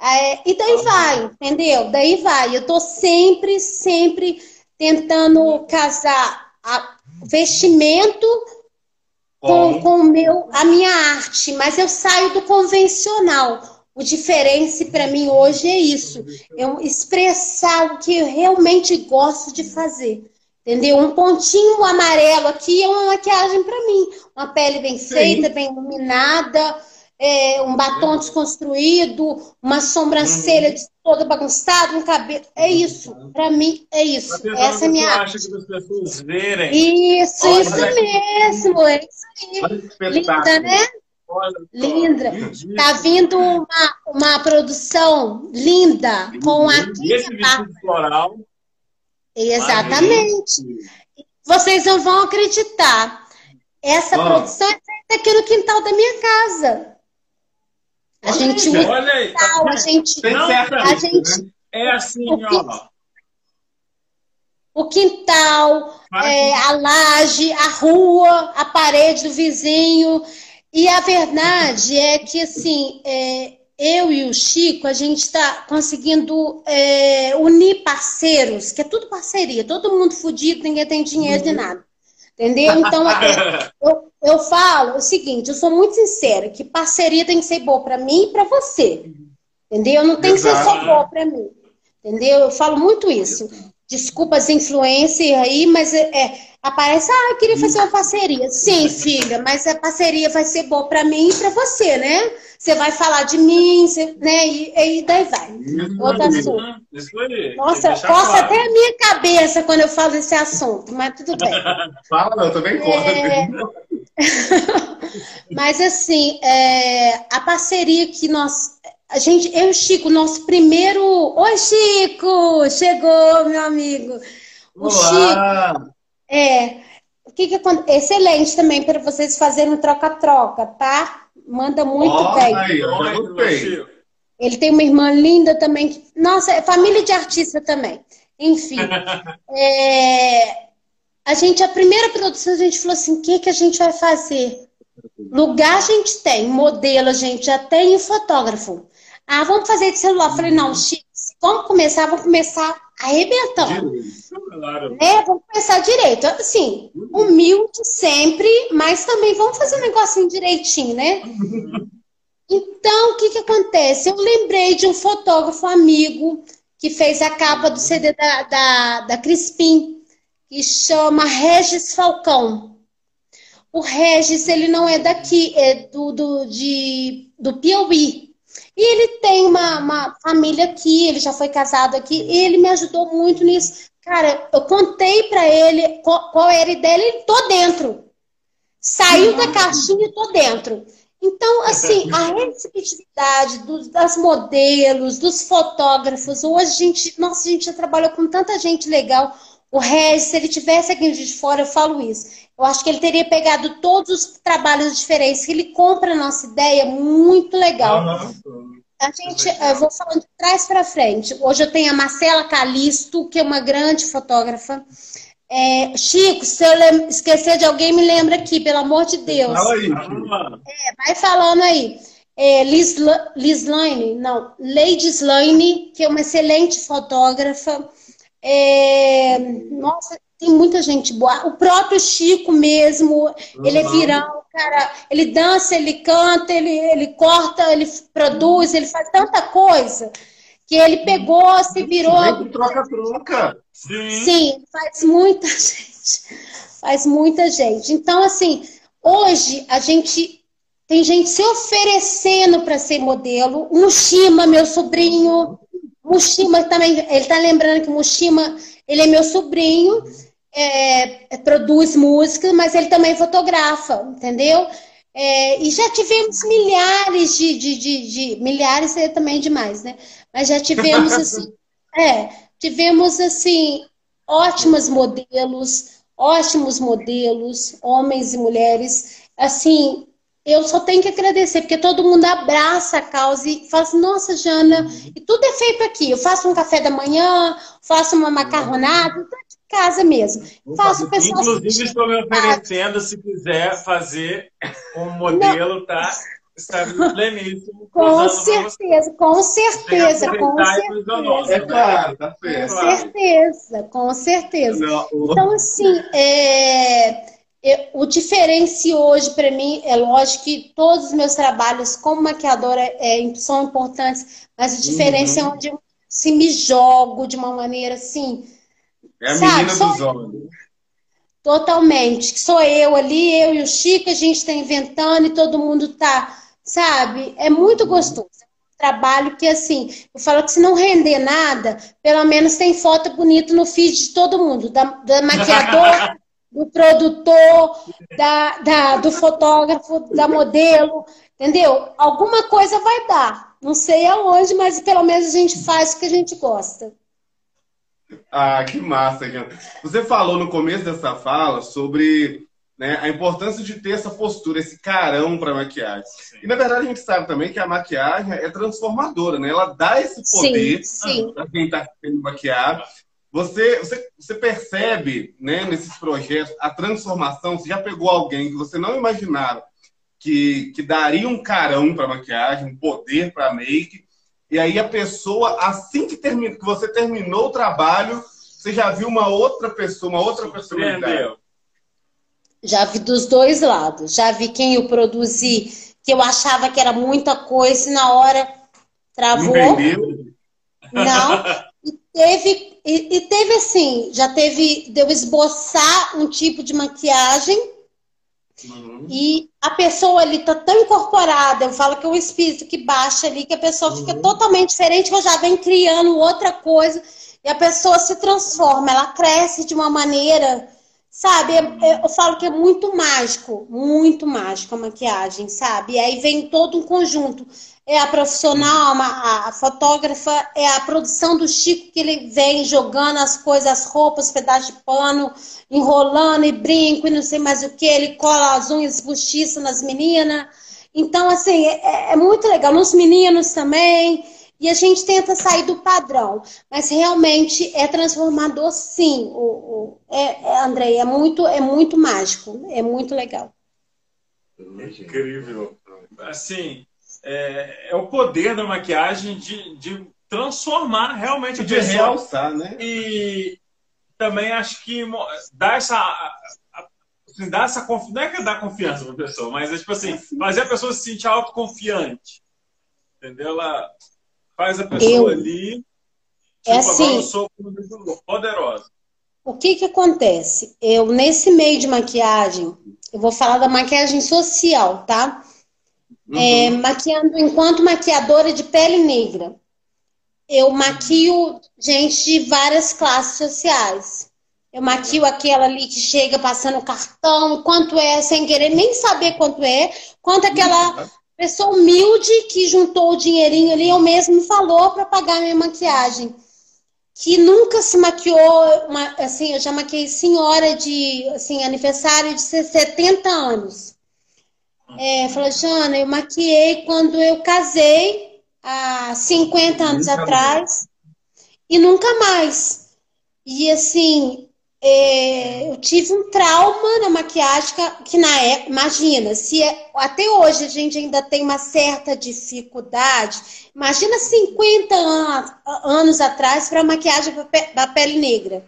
É, e daí vai, entendeu? Daí vai. Eu tô sempre, sempre tentando casar a vestimento com, com o meu, a minha arte, mas eu saio do convencional. O diferente para mim hoje é isso, eu expressar o que eu realmente gosto de fazer. Entendeu? Um pontinho amarelo aqui é uma maquiagem para mim. Uma pele bem feita, Sim. bem iluminada, é, um batom desconstruído, uma sobrancelha uhum. toda bagunçada, um cabelo. É isso. Para mim, é isso. Essa é a minha arte. Isso, isso mesmo. É isso aí. Linda, né? Linda. Tá vindo uma, uma produção linda com aqui. Esse vestido floral. Exatamente. Vocês não vão acreditar. Essa produção é feita aqui no quintal da minha casa. A gente usa olha aí, tá, a gente, a gente né? é assim, o ó. O quintal, é, a laje, a rua, a parede do vizinho. E a verdade é que, assim, é, eu e o Chico, a gente está conseguindo é, unir parceiros, que é tudo parceria, todo mundo fudido, ninguém tem dinheiro de uhum. nada. Entendeu? Então, eu, eu falo o seguinte, eu sou muito sincera, que parceria tem que ser boa para mim e para você. Entendeu? Não tem Exato. que ser só boa para mim. Entendeu? Eu falo muito isso. Desculpa as influências aí, mas é, é, aparece, ah, eu queria fazer uma parceria. Sim, filha, mas a parceria vai ser boa para mim e para você, né? Você vai falar de mim, você, né? E, e daí vai. Outro assunto. Nossa, posso claro. até a minha cabeça quando eu falo esse assunto, mas tudo bem. Fala, eu também. É... mas assim, é... a parceria que nós. A gente, eu e o Chico, nosso primeiro. Oi, Chico! Chegou, meu amigo. O Olá. Chico. É. O que que acontece? Excelente também para vocês fazerem troca-troca, tá? Manda muito oh, bem. Aí, eu Ele tem uma irmã linda também. Que... Nossa, é família de artista também. Enfim. é... A gente, a primeira produção, a gente falou assim: o que, que a gente vai fazer? Lugar a gente tem, modelo a gente já tem e fotógrafo. Ah, vamos fazer de celular. Eu falei, não, Chico, vamos começar, vamos começar arrebentando. Claro. É, vamos começar direito. Assim, humilde sempre, mas também vamos fazer um negocinho direitinho, né? Então, o que, que acontece? Eu lembrei de um fotógrafo amigo que fez a capa do CD da, da, da Crispim, que chama Regis Falcão. O Regis, ele não é daqui, é do, do, de, do Piauí. E ele tem uma, uma família aqui, ele já foi casado aqui, e ele me ajudou muito nisso. Cara, eu contei para ele qual, qual, era a ideia, ele tô dentro. Saiu da caixinha e tô dentro. Então, assim, a receptividade dos, das modelos, dos fotógrafos, hoje a gente, nossa, a gente já trabalhou com tanta gente legal. O Regis, se ele tivesse aqui de fora, eu falo isso. Eu acho que ele teria pegado todos os trabalhos diferentes, que ele compra a nossa ideia, muito legal. Uhum. A gente, eu vou falando de trás para frente. Hoje eu tenho a Marcela Calisto, que é uma grande fotógrafa. É, Chico, se eu esquecer de alguém, me lembra aqui, pelo amor de Deus. Fala aí. É, vai falando aí. É, Liz, Lane, não, Lady Slane, que é uma excelente fotógrafa. É, nossa, tem muita gente boa. O próprio Chico mesmo, uhum. ele é virão, cara. Ele dança, ele canta, ele, ele corta, ele produz, ele faz tanta coisa que ele pegou, se virou. Troca-troca. Sim. Sim, faz muita gente. Faz muita gente. Então, assim, hoje a gente tem gente se oferecendo para ser modelo. Mushima, meu sobrinho. Mushima também, ele tá lembrando que Mushima, ele é meu sobrinho, é, é, produz música, mas ele também fotografa, entendeu? É, e já tivemos milhares de, de, de, de milhares é também demais, né? Mas já tivemos assim, é, tivemos assim ótimos modelos, ótimos modelos, homens e mulheres. Assim, eu só tenho que agradecer, porque todo mundo abraça a causa e fala assim, nossa, Jana, e tudo é feito aqui. Eu faço um café da manhã, faço uma macarronada, tudo de casa mesmo. Faço pessoal. Inclusive, estou me oferecendo, se quiser fazer um modelo, Não. tá? está pleníssimo. Com certeza, com certeza, com certeza. É claro, tá Com certeza, com certeza. Então, assim, é, o diferente hoje para mim é lógico que todos os meus trabalhos como maquiadora é, são importantes, mas o diferença uhum. é onde eu se me jogo de uma maneira assim. É a sabe? menina dos olhos. Totalmente. Sou eu ali, eu e o Chico, a gente está inventando e todo mundo está sabe? É muito gostoso. É um trabalho que, assim, eu falo que se não render nada, pelo menos tem foto bonita no feed de todo mundo, da, da maquiador, do produtor, da, da, do fotógrafo, da modelo, entendeu? Alguma coisa vai dar. Não sei aonde, mas pelo menos a gente faz o que a gente gosta. Ah, que massa, Diana. Você falou no começo dessa fala sobre né, a importância de ter essa postura, esse carão para maquiagem. Sim. E na verdade a gente sabe também que a maquiagem é transformadora, né? Ela dá esse poder para quem está sendo maquiado. Você, você, você percebe, né, nesses projetos, a transformação. Você já pegou alguém que você não imaginava que, que daria um carão para maquiagem, um poder para make, e aí a pessoa, assim que, termina, que você terminou o trabalho, você já viu uma outra pessoa, uma outra personalidade. Já vi dos dois lados. Já vi quem eu produzi, que eu achava que era muita coisa e na hora travou. Não. E teve, e, e, teve assim, já teve de eu esboçar um tipo de maquiagem uhum. e a pessoa ali tá tão incorporada, eu falo que é um espírito que baixa ali, que a pessoa uhum. fica totalmente diferente, eu já vem criando outra coisa e a pessoa se transforma, ela cresce de uma maneira Sabe, eu falo que é muito mágico, muito mágico a maquiagem, sabe? E aí vem todo um conjunto. É a profissional, a, fotógrafa, é a produção do Chico que ele vem jogando as coisas, as roupas, pedaços de pano, enrolando e brinco e não sei mais o que. Ele cola as unhas postiças nas meninas. Então, assim, é, é muito legal. Nos meninos também. E a gente tenta sair do padrão. Mas realmente é transformador, sim. O, o, é, é, Andrei, é muito, é muito mágico. É muito legal. Incrível. Assim, é, é o poder da maquiagem de, de transformar realmente a De pessoa. realçar, né? E também acho que dá essa. Assim, dá essa confiança. Não é que dá confiança pra pessoa, mas é tipo assim, fazer a pessoa se sentir autoconfiante. Entendeu? Ela faz a pessoa Eu- ali. É tipo, assim. agora eu sou poderosa. O que que acontece? Eu, nesse meio de maquiagem, eu vou falar da maquiagem social, tá? É, maquiando enquanto maquiadora de pele negra. Eu maquio gente de várias classes sociais. Eu maquio aquela ali que chega passando cartão, quanto é, sem querer nem saber quanto é, quanto aquela pessoa humilde que juntou o dinheirinho ali, eu mesmo falou para pagar minha maquiagem. Que nunca se maquiou, uma- assim, eu já maquiei senhora de, assim, aniversário de 70 anos. É, falou, Jana, eu maquiei quando eu casei, há 50 anos Nunca atrás, e nunca mais. E assim, é, eu tive um trauma na maquiagem que- na época, imagina, se é- até hoje a gente ainda tem uma certa dificuldade, imagina 50 an- anos atrás para maquiagem pra pe- da pele negra.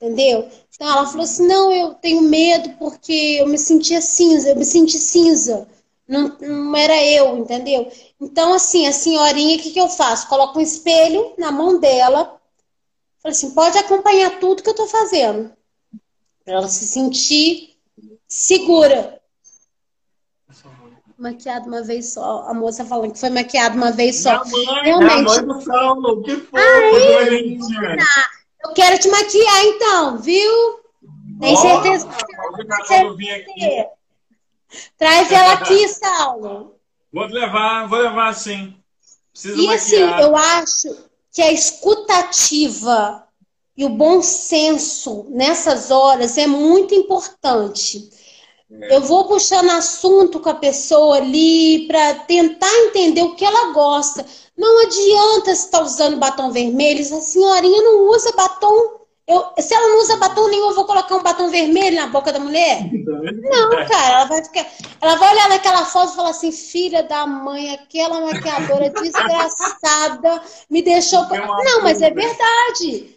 Entendeu? Então ela falou assim: não, eu tenho medo porque eu me sentia cinza, eu me senti cinza. Não, não era eu, entendeu? Então, assim, a senhorinha, o que, que eu faço? Coloco um espelho na mão dela. Falei assim: pode acompanhar tudo que eu tô fazendo. Pra ela se sentir segura. Maquiado uma vez só. A moça falando que foi maquiado uma vez só. Minha mãe, Realmente. É a mãe Saulo, que foi? Ai, Doidinha. Eu quero te maquiar então, viu? Tem certeza aqui, Traz ela aqui, Saulo. vou levar, vou levar sim. Precisa E assim, maquiar. eu acho que a escutativa e o bom senso nessas horas é muito importante. Eu vou puxando assunto com a pessoa ali para tentar entender o que ela gosta. Não adianta se estar usando batom vermelho, a senhorinha não usa batom. Eu, se ela não usa batom nenhum, eu vou colocar um batom vermelho na boca da mulher? Não, cara, ela vai ficar. Ela vai olhar naquela foto e falar assim: filha da mãe, aquela maquiadora desgraçada me deixou. Não, mas é verdade.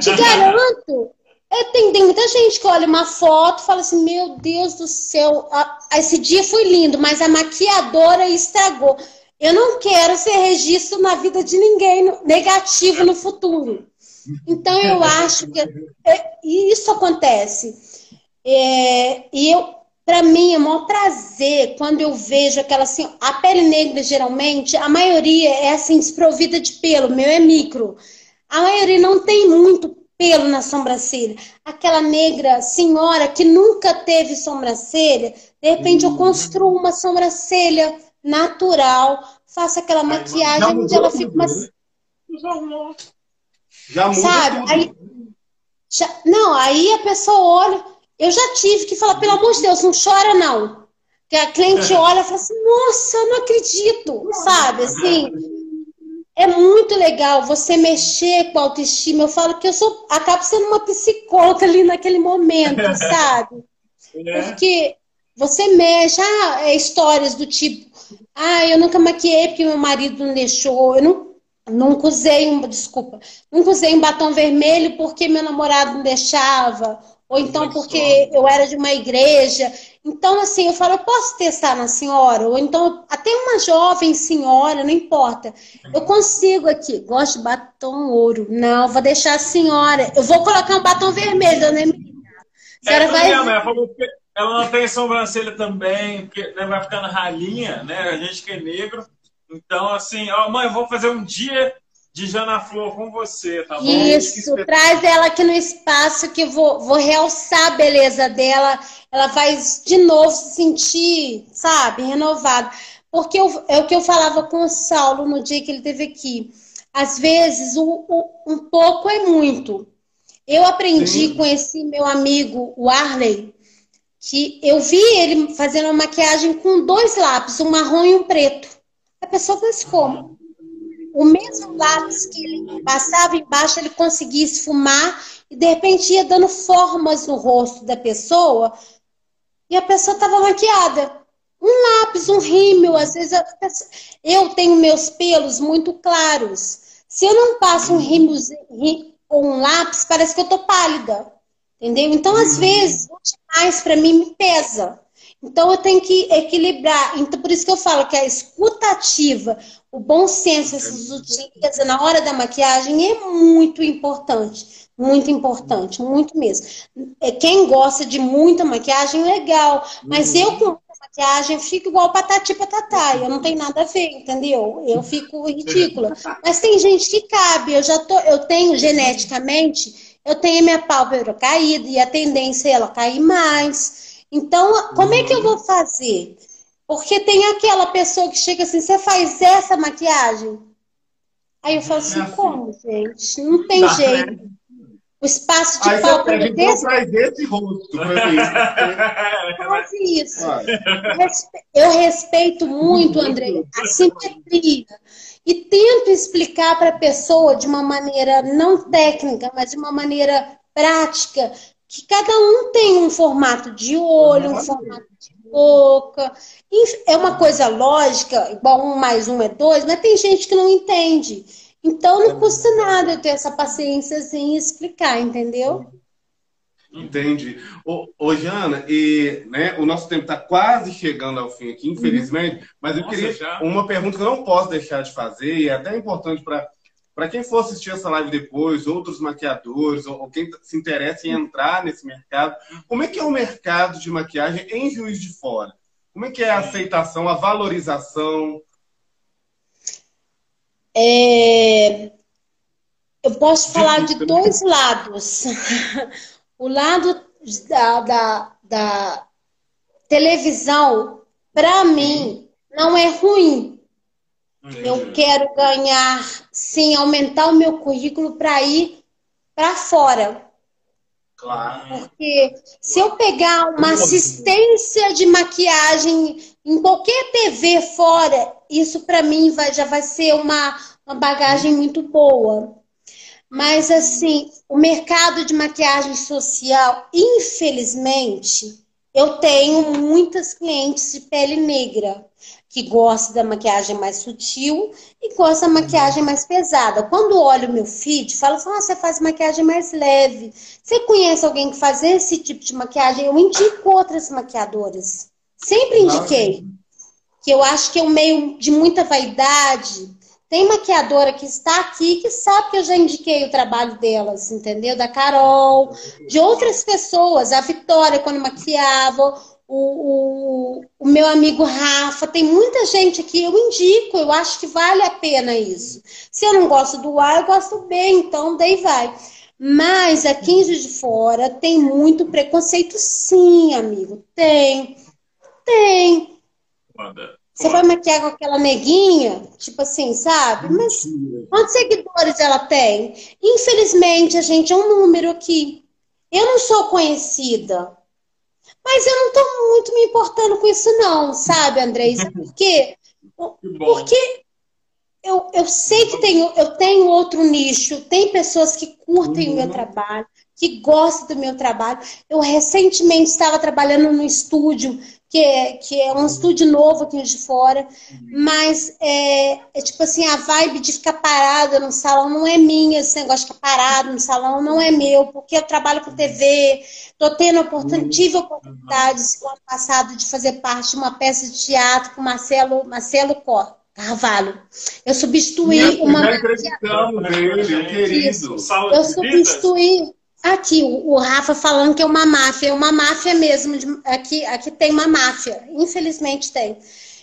Te garanto. É, tem, tem muita gente que olha uma foto e fala assim: Meu Deus do céu, a- esse dia foi lindo, mas a maquiadora estragou. Eu não quero ser registro na vida de ninguém negativo no futuro. Então eu acho que é, e isso acontece. É, e eu, para mim, é um maior prazer quando eu vejo aquela assim, a pele negra geralmente, a maioria é assim desprovida de pelo, o meu é micro. A maioria não tem muito pelo na sobrancelha. Aquela negra senhora que nunca teve sobrancelha, de repente eu construo uma sobrancelha natural, faço aquela maquiagem onde ela fica uma né? Já muda Sabe? tudo. Aí, já- não, aí a pessoa olha. Eu já tive que falar, pelo amor de Deus, não chora, não. Que a cliente olha e fala assim, nossa, eu não acredito, sabe? Assim, é muito legal você mexer com a autoestima. Eu falo que eu sou, acabo sendo uma psicóloga ali naquele momento, sabe? É. Porque você mexe, ah, é histórias do tipo, ah, eu nunca maquiei porque meu marido não deixou, eu não, nunca usei um, desculpa, nunca usei um batom vermelho porque meu namorado não deixava, ou então porque eu era de uma igreja. Então, assim, eu falo, eu posso testar na senhora, ou então até uma jovem senhora, não importa. Eu consigo aqui, gosto de batom ouro. Não, vou deixar a senhora. Eu vou colocar um batom vermelho, dona Emília. A senhora É, vai mesmo, ela falou que ela não tem sobrancelha também, porque né, vai ficando ralinha, né? A gente que é negro. Então, assim, ó, mãe, eu vou fazer um dia de Jana Flor com você, tá bom? Isso, traz ela aqui no espaço que eu vou, vou realçar a beleza dela. Ela vai de novo se sentir, sabe, renovada. Porque eu- é o que eu falava com o Saulo no dia que ele esteve aqui. Às vezes, o- o- um pouco é muito. Eu aprendi Sim. com esse meu amigo, o Arley, que eu vi ele fazendo uma maquiagem com dois lápis, um marrom e um preto. A pessoa faz como? o mesmo lápis que ele passava embaixo, ele conseguia esfumar e de repente ia dando formas no rosto da pessoa e a pessoa estava maquiada. Um lápis, um rímel, às vezes eu tenho meus pelos muito claros. Se eu não passo um rímel ou um lápis, parece que eu tô pálida. Entendeu? Então, às uhum. vezes, o demais para mim me pesa. Então, eu tenho que equilibrar. Então, por isso que eu falo que a escutativa, o bom senso, essa sutileza na hora da maquiagem é muito importante. Muito importante, muito mesmo. É, quem gosta de muita maquiagem, legal. Mas eu, com muita maquiagem, fico igual patati patatá. Eu não tenho nada a ver, entendeu? Eu fico ridícula. Mas tem gente que cabe. Eu já tô, eu tenho geneticamente, eu tenho a minha pálpebra caída e a tendência é ela cair mais. Então, como é que eu vou fazer? Porque tem aquela pessoa que chega assim, você faz essa maquiagem? Aí eu falo assim, é assim. como, gente? Não tem Dá jeito. Né? O espaço de Aí pálpebra desse... traz esse rosto. Faz isso. Eu respeito muito, André, a simetria. E tento explicar para a pessoa de uma maneira não técnica, mas de uma maneira prática, que cada um tem um formato de olho, um formato de boca. É uma coisa lógica, igual um mais um é dois, mas tem gente que não entende. Então não custa nada eu ter essa paciência assim e explicar, entendeu? Entendi. Ô, ô Jana, e, né, o nosso tempo está quase chegando ao fim aqui, infelizmente, uhum. mas eu Nossa, queria já? uma pergunta que eu não posso deixar de fazer, e é até importante para para quem for assistir essa live depois, outros maquiadores, ou, ou, quem se interessa em entrar nesse mercado, como é que é o mercado de maquiagem em Juiz de Fora? Como é que é a aceitação, a valorização? É... Eu posso falar de dois lados. o lado da, da, da televisão, para mim, não é ruim. Eu quero ganhar, sim, aumentar o meu currículo para ir para fora. Claro. Porque se eu pegar uma assistência de maquiagem em qualquer TV fora, isso para mim vai, já vai ser uma, uma bagagem muito boa. Mas assim, o mercado de maquiagem social, infelizmente, eu tenho muitas clientes de pele negra que gosta da maquiagem mais sutil e gosta da maquiagem mais pesada. Quando olho o meu feed, falo assim: ah, você faz maquiagem mais leve. Você conhece alguém que faz esse tipo de maquiagem? Eu indico outras maquiadoras. Sempre indiquei. Que eu acho que é um meio de muita vaidade. Tem maquiadora que está aqui que sabe que eu já indiquei o trabalho delas, entendeu? Da Carol, de outras pessoas. A Vitória, quando maquiava o, o, o, meu amigo Rafa, tem muita gente aqui, eu indico, eu acho que vale a pena isso. Se eu não gosto do A, eu gosto do B, então daí vai. Mas a 15 de fora tem muito preconceito, sim, amigo. Tem. Tem. Você vai maquiar com aquela neguinha, tipo assim, sabe? Mas quantos seguidores ela tem? Infelizmente, a gente é um número aqui. Eu não sou conhecida. Mas eu não estou muito me importando com isso, não, sabe, Andrei? Sabe por quê? Porque eu, eu sei que tenho, eu tenho outro nicho, tem pessoas que curtem uhum. o meu uhum. trabalho, que gostam do meu trabalho. Eu recentemente estava trabalhando no estúdio que é, que é um estúdio novo aqui de fora, mas é, é, tipo assim, a vibe de ficar parada no salão não é minha, esse negócio de ficar parado no salão não é meu, porque eu trabalho com TV, tô tendo oportunidade, tive oportunidade no ano passado de fazer parte de uma peça de teatro com Marcelo, Marcelo Carvalho. Eu substituí uma. Já entrevistamos ele, querido. Eu substituí. Aqui, o, Rafa falando que é uma máfia, é uma máfia mesmo. De, aqui, aqui tem uma máfia, infelizmente tem.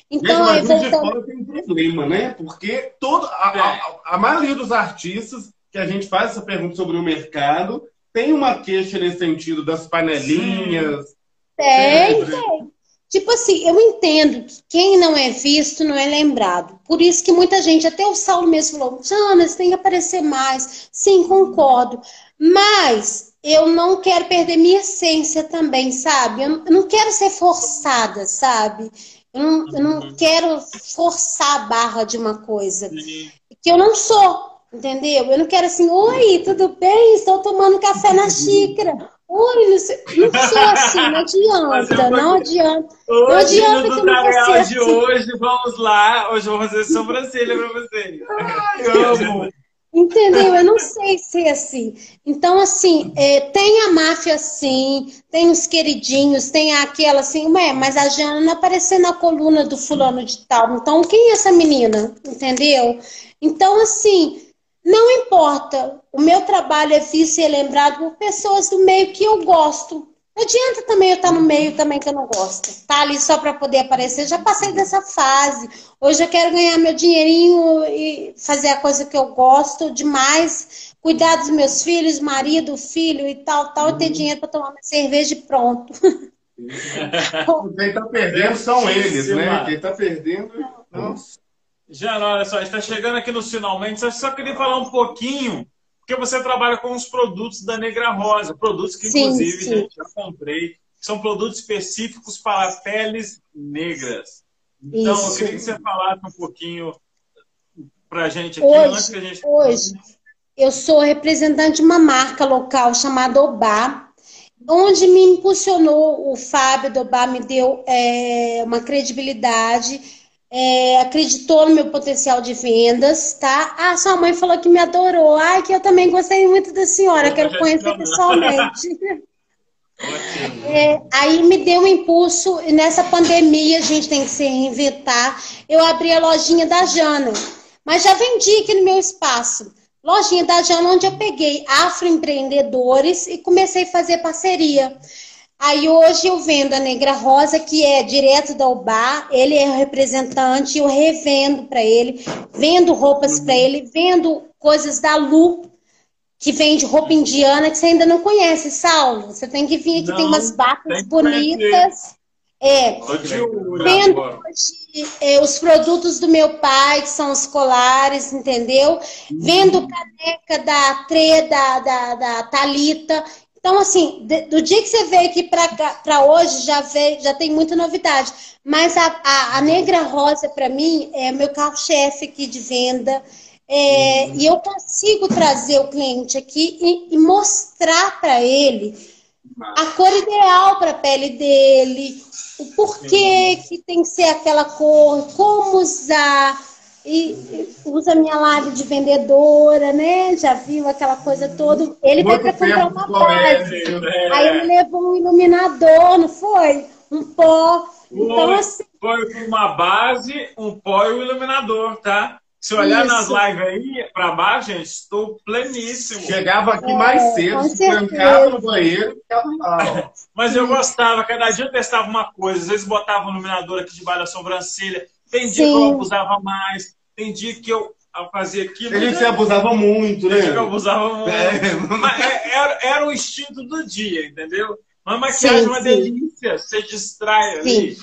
Então, Mesmo aí, voltando... tem um problema, né? Porque todo, a, a, a, maioria dos artistas que a gente faz essa pergunta sobre o mercado tem uma queixa nesse sentido das panelinhas. Tem, tem. Tipo assim, eu entendo que quem não é visto não é lembrado. Por isso que muita gente, até o Saulo mesmo falou, Janas, tem que aparecer mais. Sim, concordo. Mas eu não quero perder minha essência também, sabe? Eu não quero ser forçada, sabe? Eu não, eu não uhum. quero forçar a barra de uma coisa que eu não sou, entendeu? Eu não quero assim, oi, tudo bem? Estou tomando café na xícara. Oi, não, sei, não sou assim, não adianta, não adianta. Hoje, não adianta no tutorial de assim. hoje, vamos lá, hoje eu vou fazer sobrancelha pra vocês. Ai, amo. Entendeu? Eu não sei ser assim. Então, assim, é, tem a máfia assim, tem os queridinhos, tem aquela assim, ué, mas a Jana não apareceu na coluna do fulano de tal. Então, quem é essa menina? Entendeu? Então, assim, não importa. O meu trabalho é visto e é lembrado por pessoas do meio que eu gosto. Não adianta também eu estar no meio também que eu não gosto. Tá ali só para poder aparecer. Já passei dessa fase. Hoje eu quero ganhar meu dinheirinho e fazer a coisa que eu gosto demais. Cuidar dos meus filhos, marido, filho e tal, tal, e ter uhum. dinheiro para tomar uma cerveja e pronto. Quem está perdendo são eles, né? Quem está perdendo. Nossa. Jana, olha só, está chegando aqui no finalmente. Eu só queria falar um pouquinho porque você trabalha com os produtos da Negra Rosa, produtos que, sim, inclusive, sim. gente, já comprei. São produtos específicos para peles negras. Então, Isso. eu queria que você falasse um pouquinho para a gente aqui, hoje, antes que a gente... Hoje, eu sou representante de uma marca local chamada Obá, onde me impulsionou o Fábio do Obá, me deu é, uma credibilidade é, acreditou no meu potencial de vendas, tá? Ah, sua mãe falou que me adorou. Ai, que eu também gostei muito da senhora, quero conhecer pessoalmente. É, aí me deu um impulso, e nessa pandemia a gente tem que se reinventar. Eu abri a lojinha da Jana, mas já vendi aqui no meu espaço. Lojinha da Jana, onde eu peguei afroempreendedores e comecei a fazer parceria. Aí hoje eu vendo a Negra Rosa, que é direto da UBA, ele é o representante, eu revendo para ele, vendo roupas uhum. para ele, vendo coisas da Lu, que vende roupa indiana, que você ainda não conhece, Saulo. Você tem que vir aqui, não, tem umas batas bonitas. É, vendo hoje, é, os produtos do meu pai, que são os colares, entendeu? Uhum. Vendo caneca da Tre, da, da, da Thalita. Então, assim, do dia que você veio aqui para hoje, já, veio, já tem muita novidade. Mas a, a, a Negra Rosa, para mim, é meu carro-chefe aqui de venda. É, uhum. E eu consigo trazer o cliente aqui e, e mostrar para ele a cor ideal para a pele dele, o porquê que tem que ser aquela cor, como usar e usa minha live de vendedora, né? Já viu aquela coisa toda. Ele Muito veio para comprar uma base. É. Aí ele levou um iluminador, não foi? Um pó. Então, assim. Foi uma base, um pó e um iluminador, tá? Se olhar Isso. nas lives aí para baixo, gente, estou pleníssimo. Chegava aqui é, mais cedo, se trancava no banheiro. Mas eu gostava, cada dia eu testava uma coisa. Às vezes botava o iluminador aqui debaixo da sobrancelha. Tem dia Sim. que eu abusava mais, tem dia que eu fazia aquilo. Tem dia que você abusava muito, né? Tem dia que eu abusava muito. É. Mas é, era, era o instinto do dia, entendeu? Mas maquiagem sim, é uma sim. delícia, você distrai sim. ali.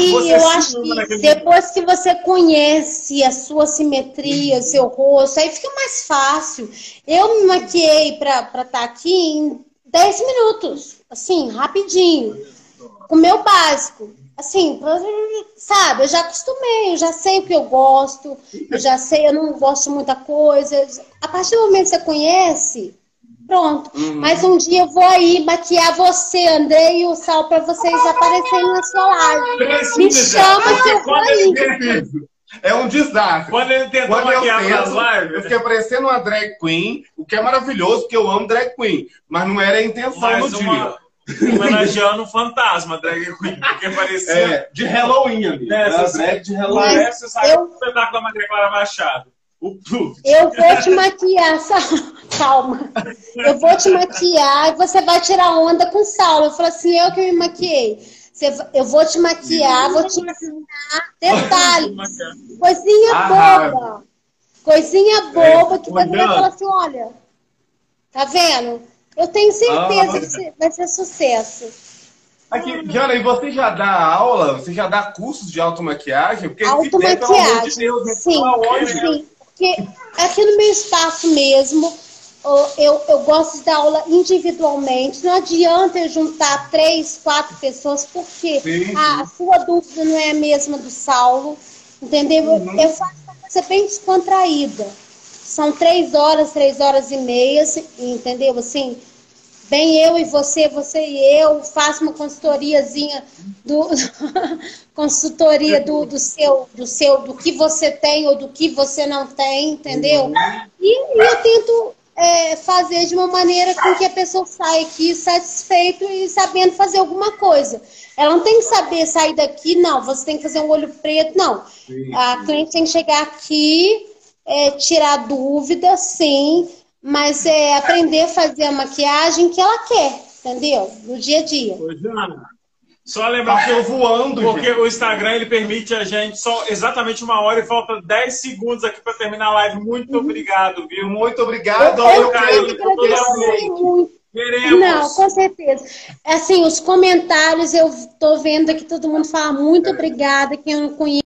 E eu acho que depois que você conhece a sua simetria, o seu rosto, aí fica mais fácil. Eu me maquiei para estar tá aqui em 10 minutos, assim, rapidinho. Com o meu básico. Assim, sabe, eu já acostumei, eu já sei o que eu gosto, eu já sei, eu não gosto de muita coisa. A partir do momento que você conhece, pronto. Uhum. Mas um dia eu vou aí maquiar você, André, e o Sal para vocês aparecerem na sua live. Me chama que eu vou aí. É um desastre. Quando ele tentou Quando maquiar eu lives. Eu fiquei parecendo uma drag queen, o que é maravilhoso, porque eu amo drag queen. Mas não era a intenção mas no uma... dia homenageando um fantasma, drag queen, porque parecia. É, de Halloween ali. É, essa drag de Halloween. Parece, sabe, eu... o espetáculo da Maria Clara Machado. O Eu vou te maquiar, calma. Eu vou te maquiar e você vai tirar onda com o Saulo. Eu falo assim, eu que me maquiei. eu vou te maquiar, vou te ensinar detalhes. Coisinha ah, boba. Coisinha boba é, que você vai falar assim, olha, tá vendo? Eu tenho certeza ah, que vai ser sucesso. Aqui, Diana, e você já dá aula? Você já dá cursos de automaquiagem? Porque automaquiagem, de Deus, né? sim, sim. Porque aqui no meu espaço mesmo, eu, eu gosto de dar aula individualmente. Não adianta eu juntar três, quatro pessoas, porque sim, a, sua dúvida não é a mesma do Saulo, entendeu? Uhum. Eu faço uma coisa bem descontraída. São três horas, três horas e meia, entendeu? Assim, Bem, eu e você, você e eu, faço uma consultoriazinha do consultoria do, do seu, do seu, do que você tem ou do que você não tem, entendeu? E, e eu tento é, fazer de uma maneira com que a pessoa saia aqui satisfeito e sabendo fazer alguma coisa. Ela não tem que saber sair daqui, não, você tem que fazer um olho preto, não. A cliente tem que chegar aqui, é, tirar dúvida, sim, mas é aprender a fazer a maquiagem que ela quer, entendeu? No dia a dia. Ô, Jana, só lembrar que eu voando, porque gente. o Instagram ele permite a gente só exatamente uma hora e falta 10 segundos aqui para terminar a live. Muito uhum. obrigado, viu? Muito obrigado. Eu, eu quero agradecer muito. Queremos. Não, com certeza. Assim, os comentários eu tô vendo aqui todo mundo fala muito obrigada, quem eu não conheço.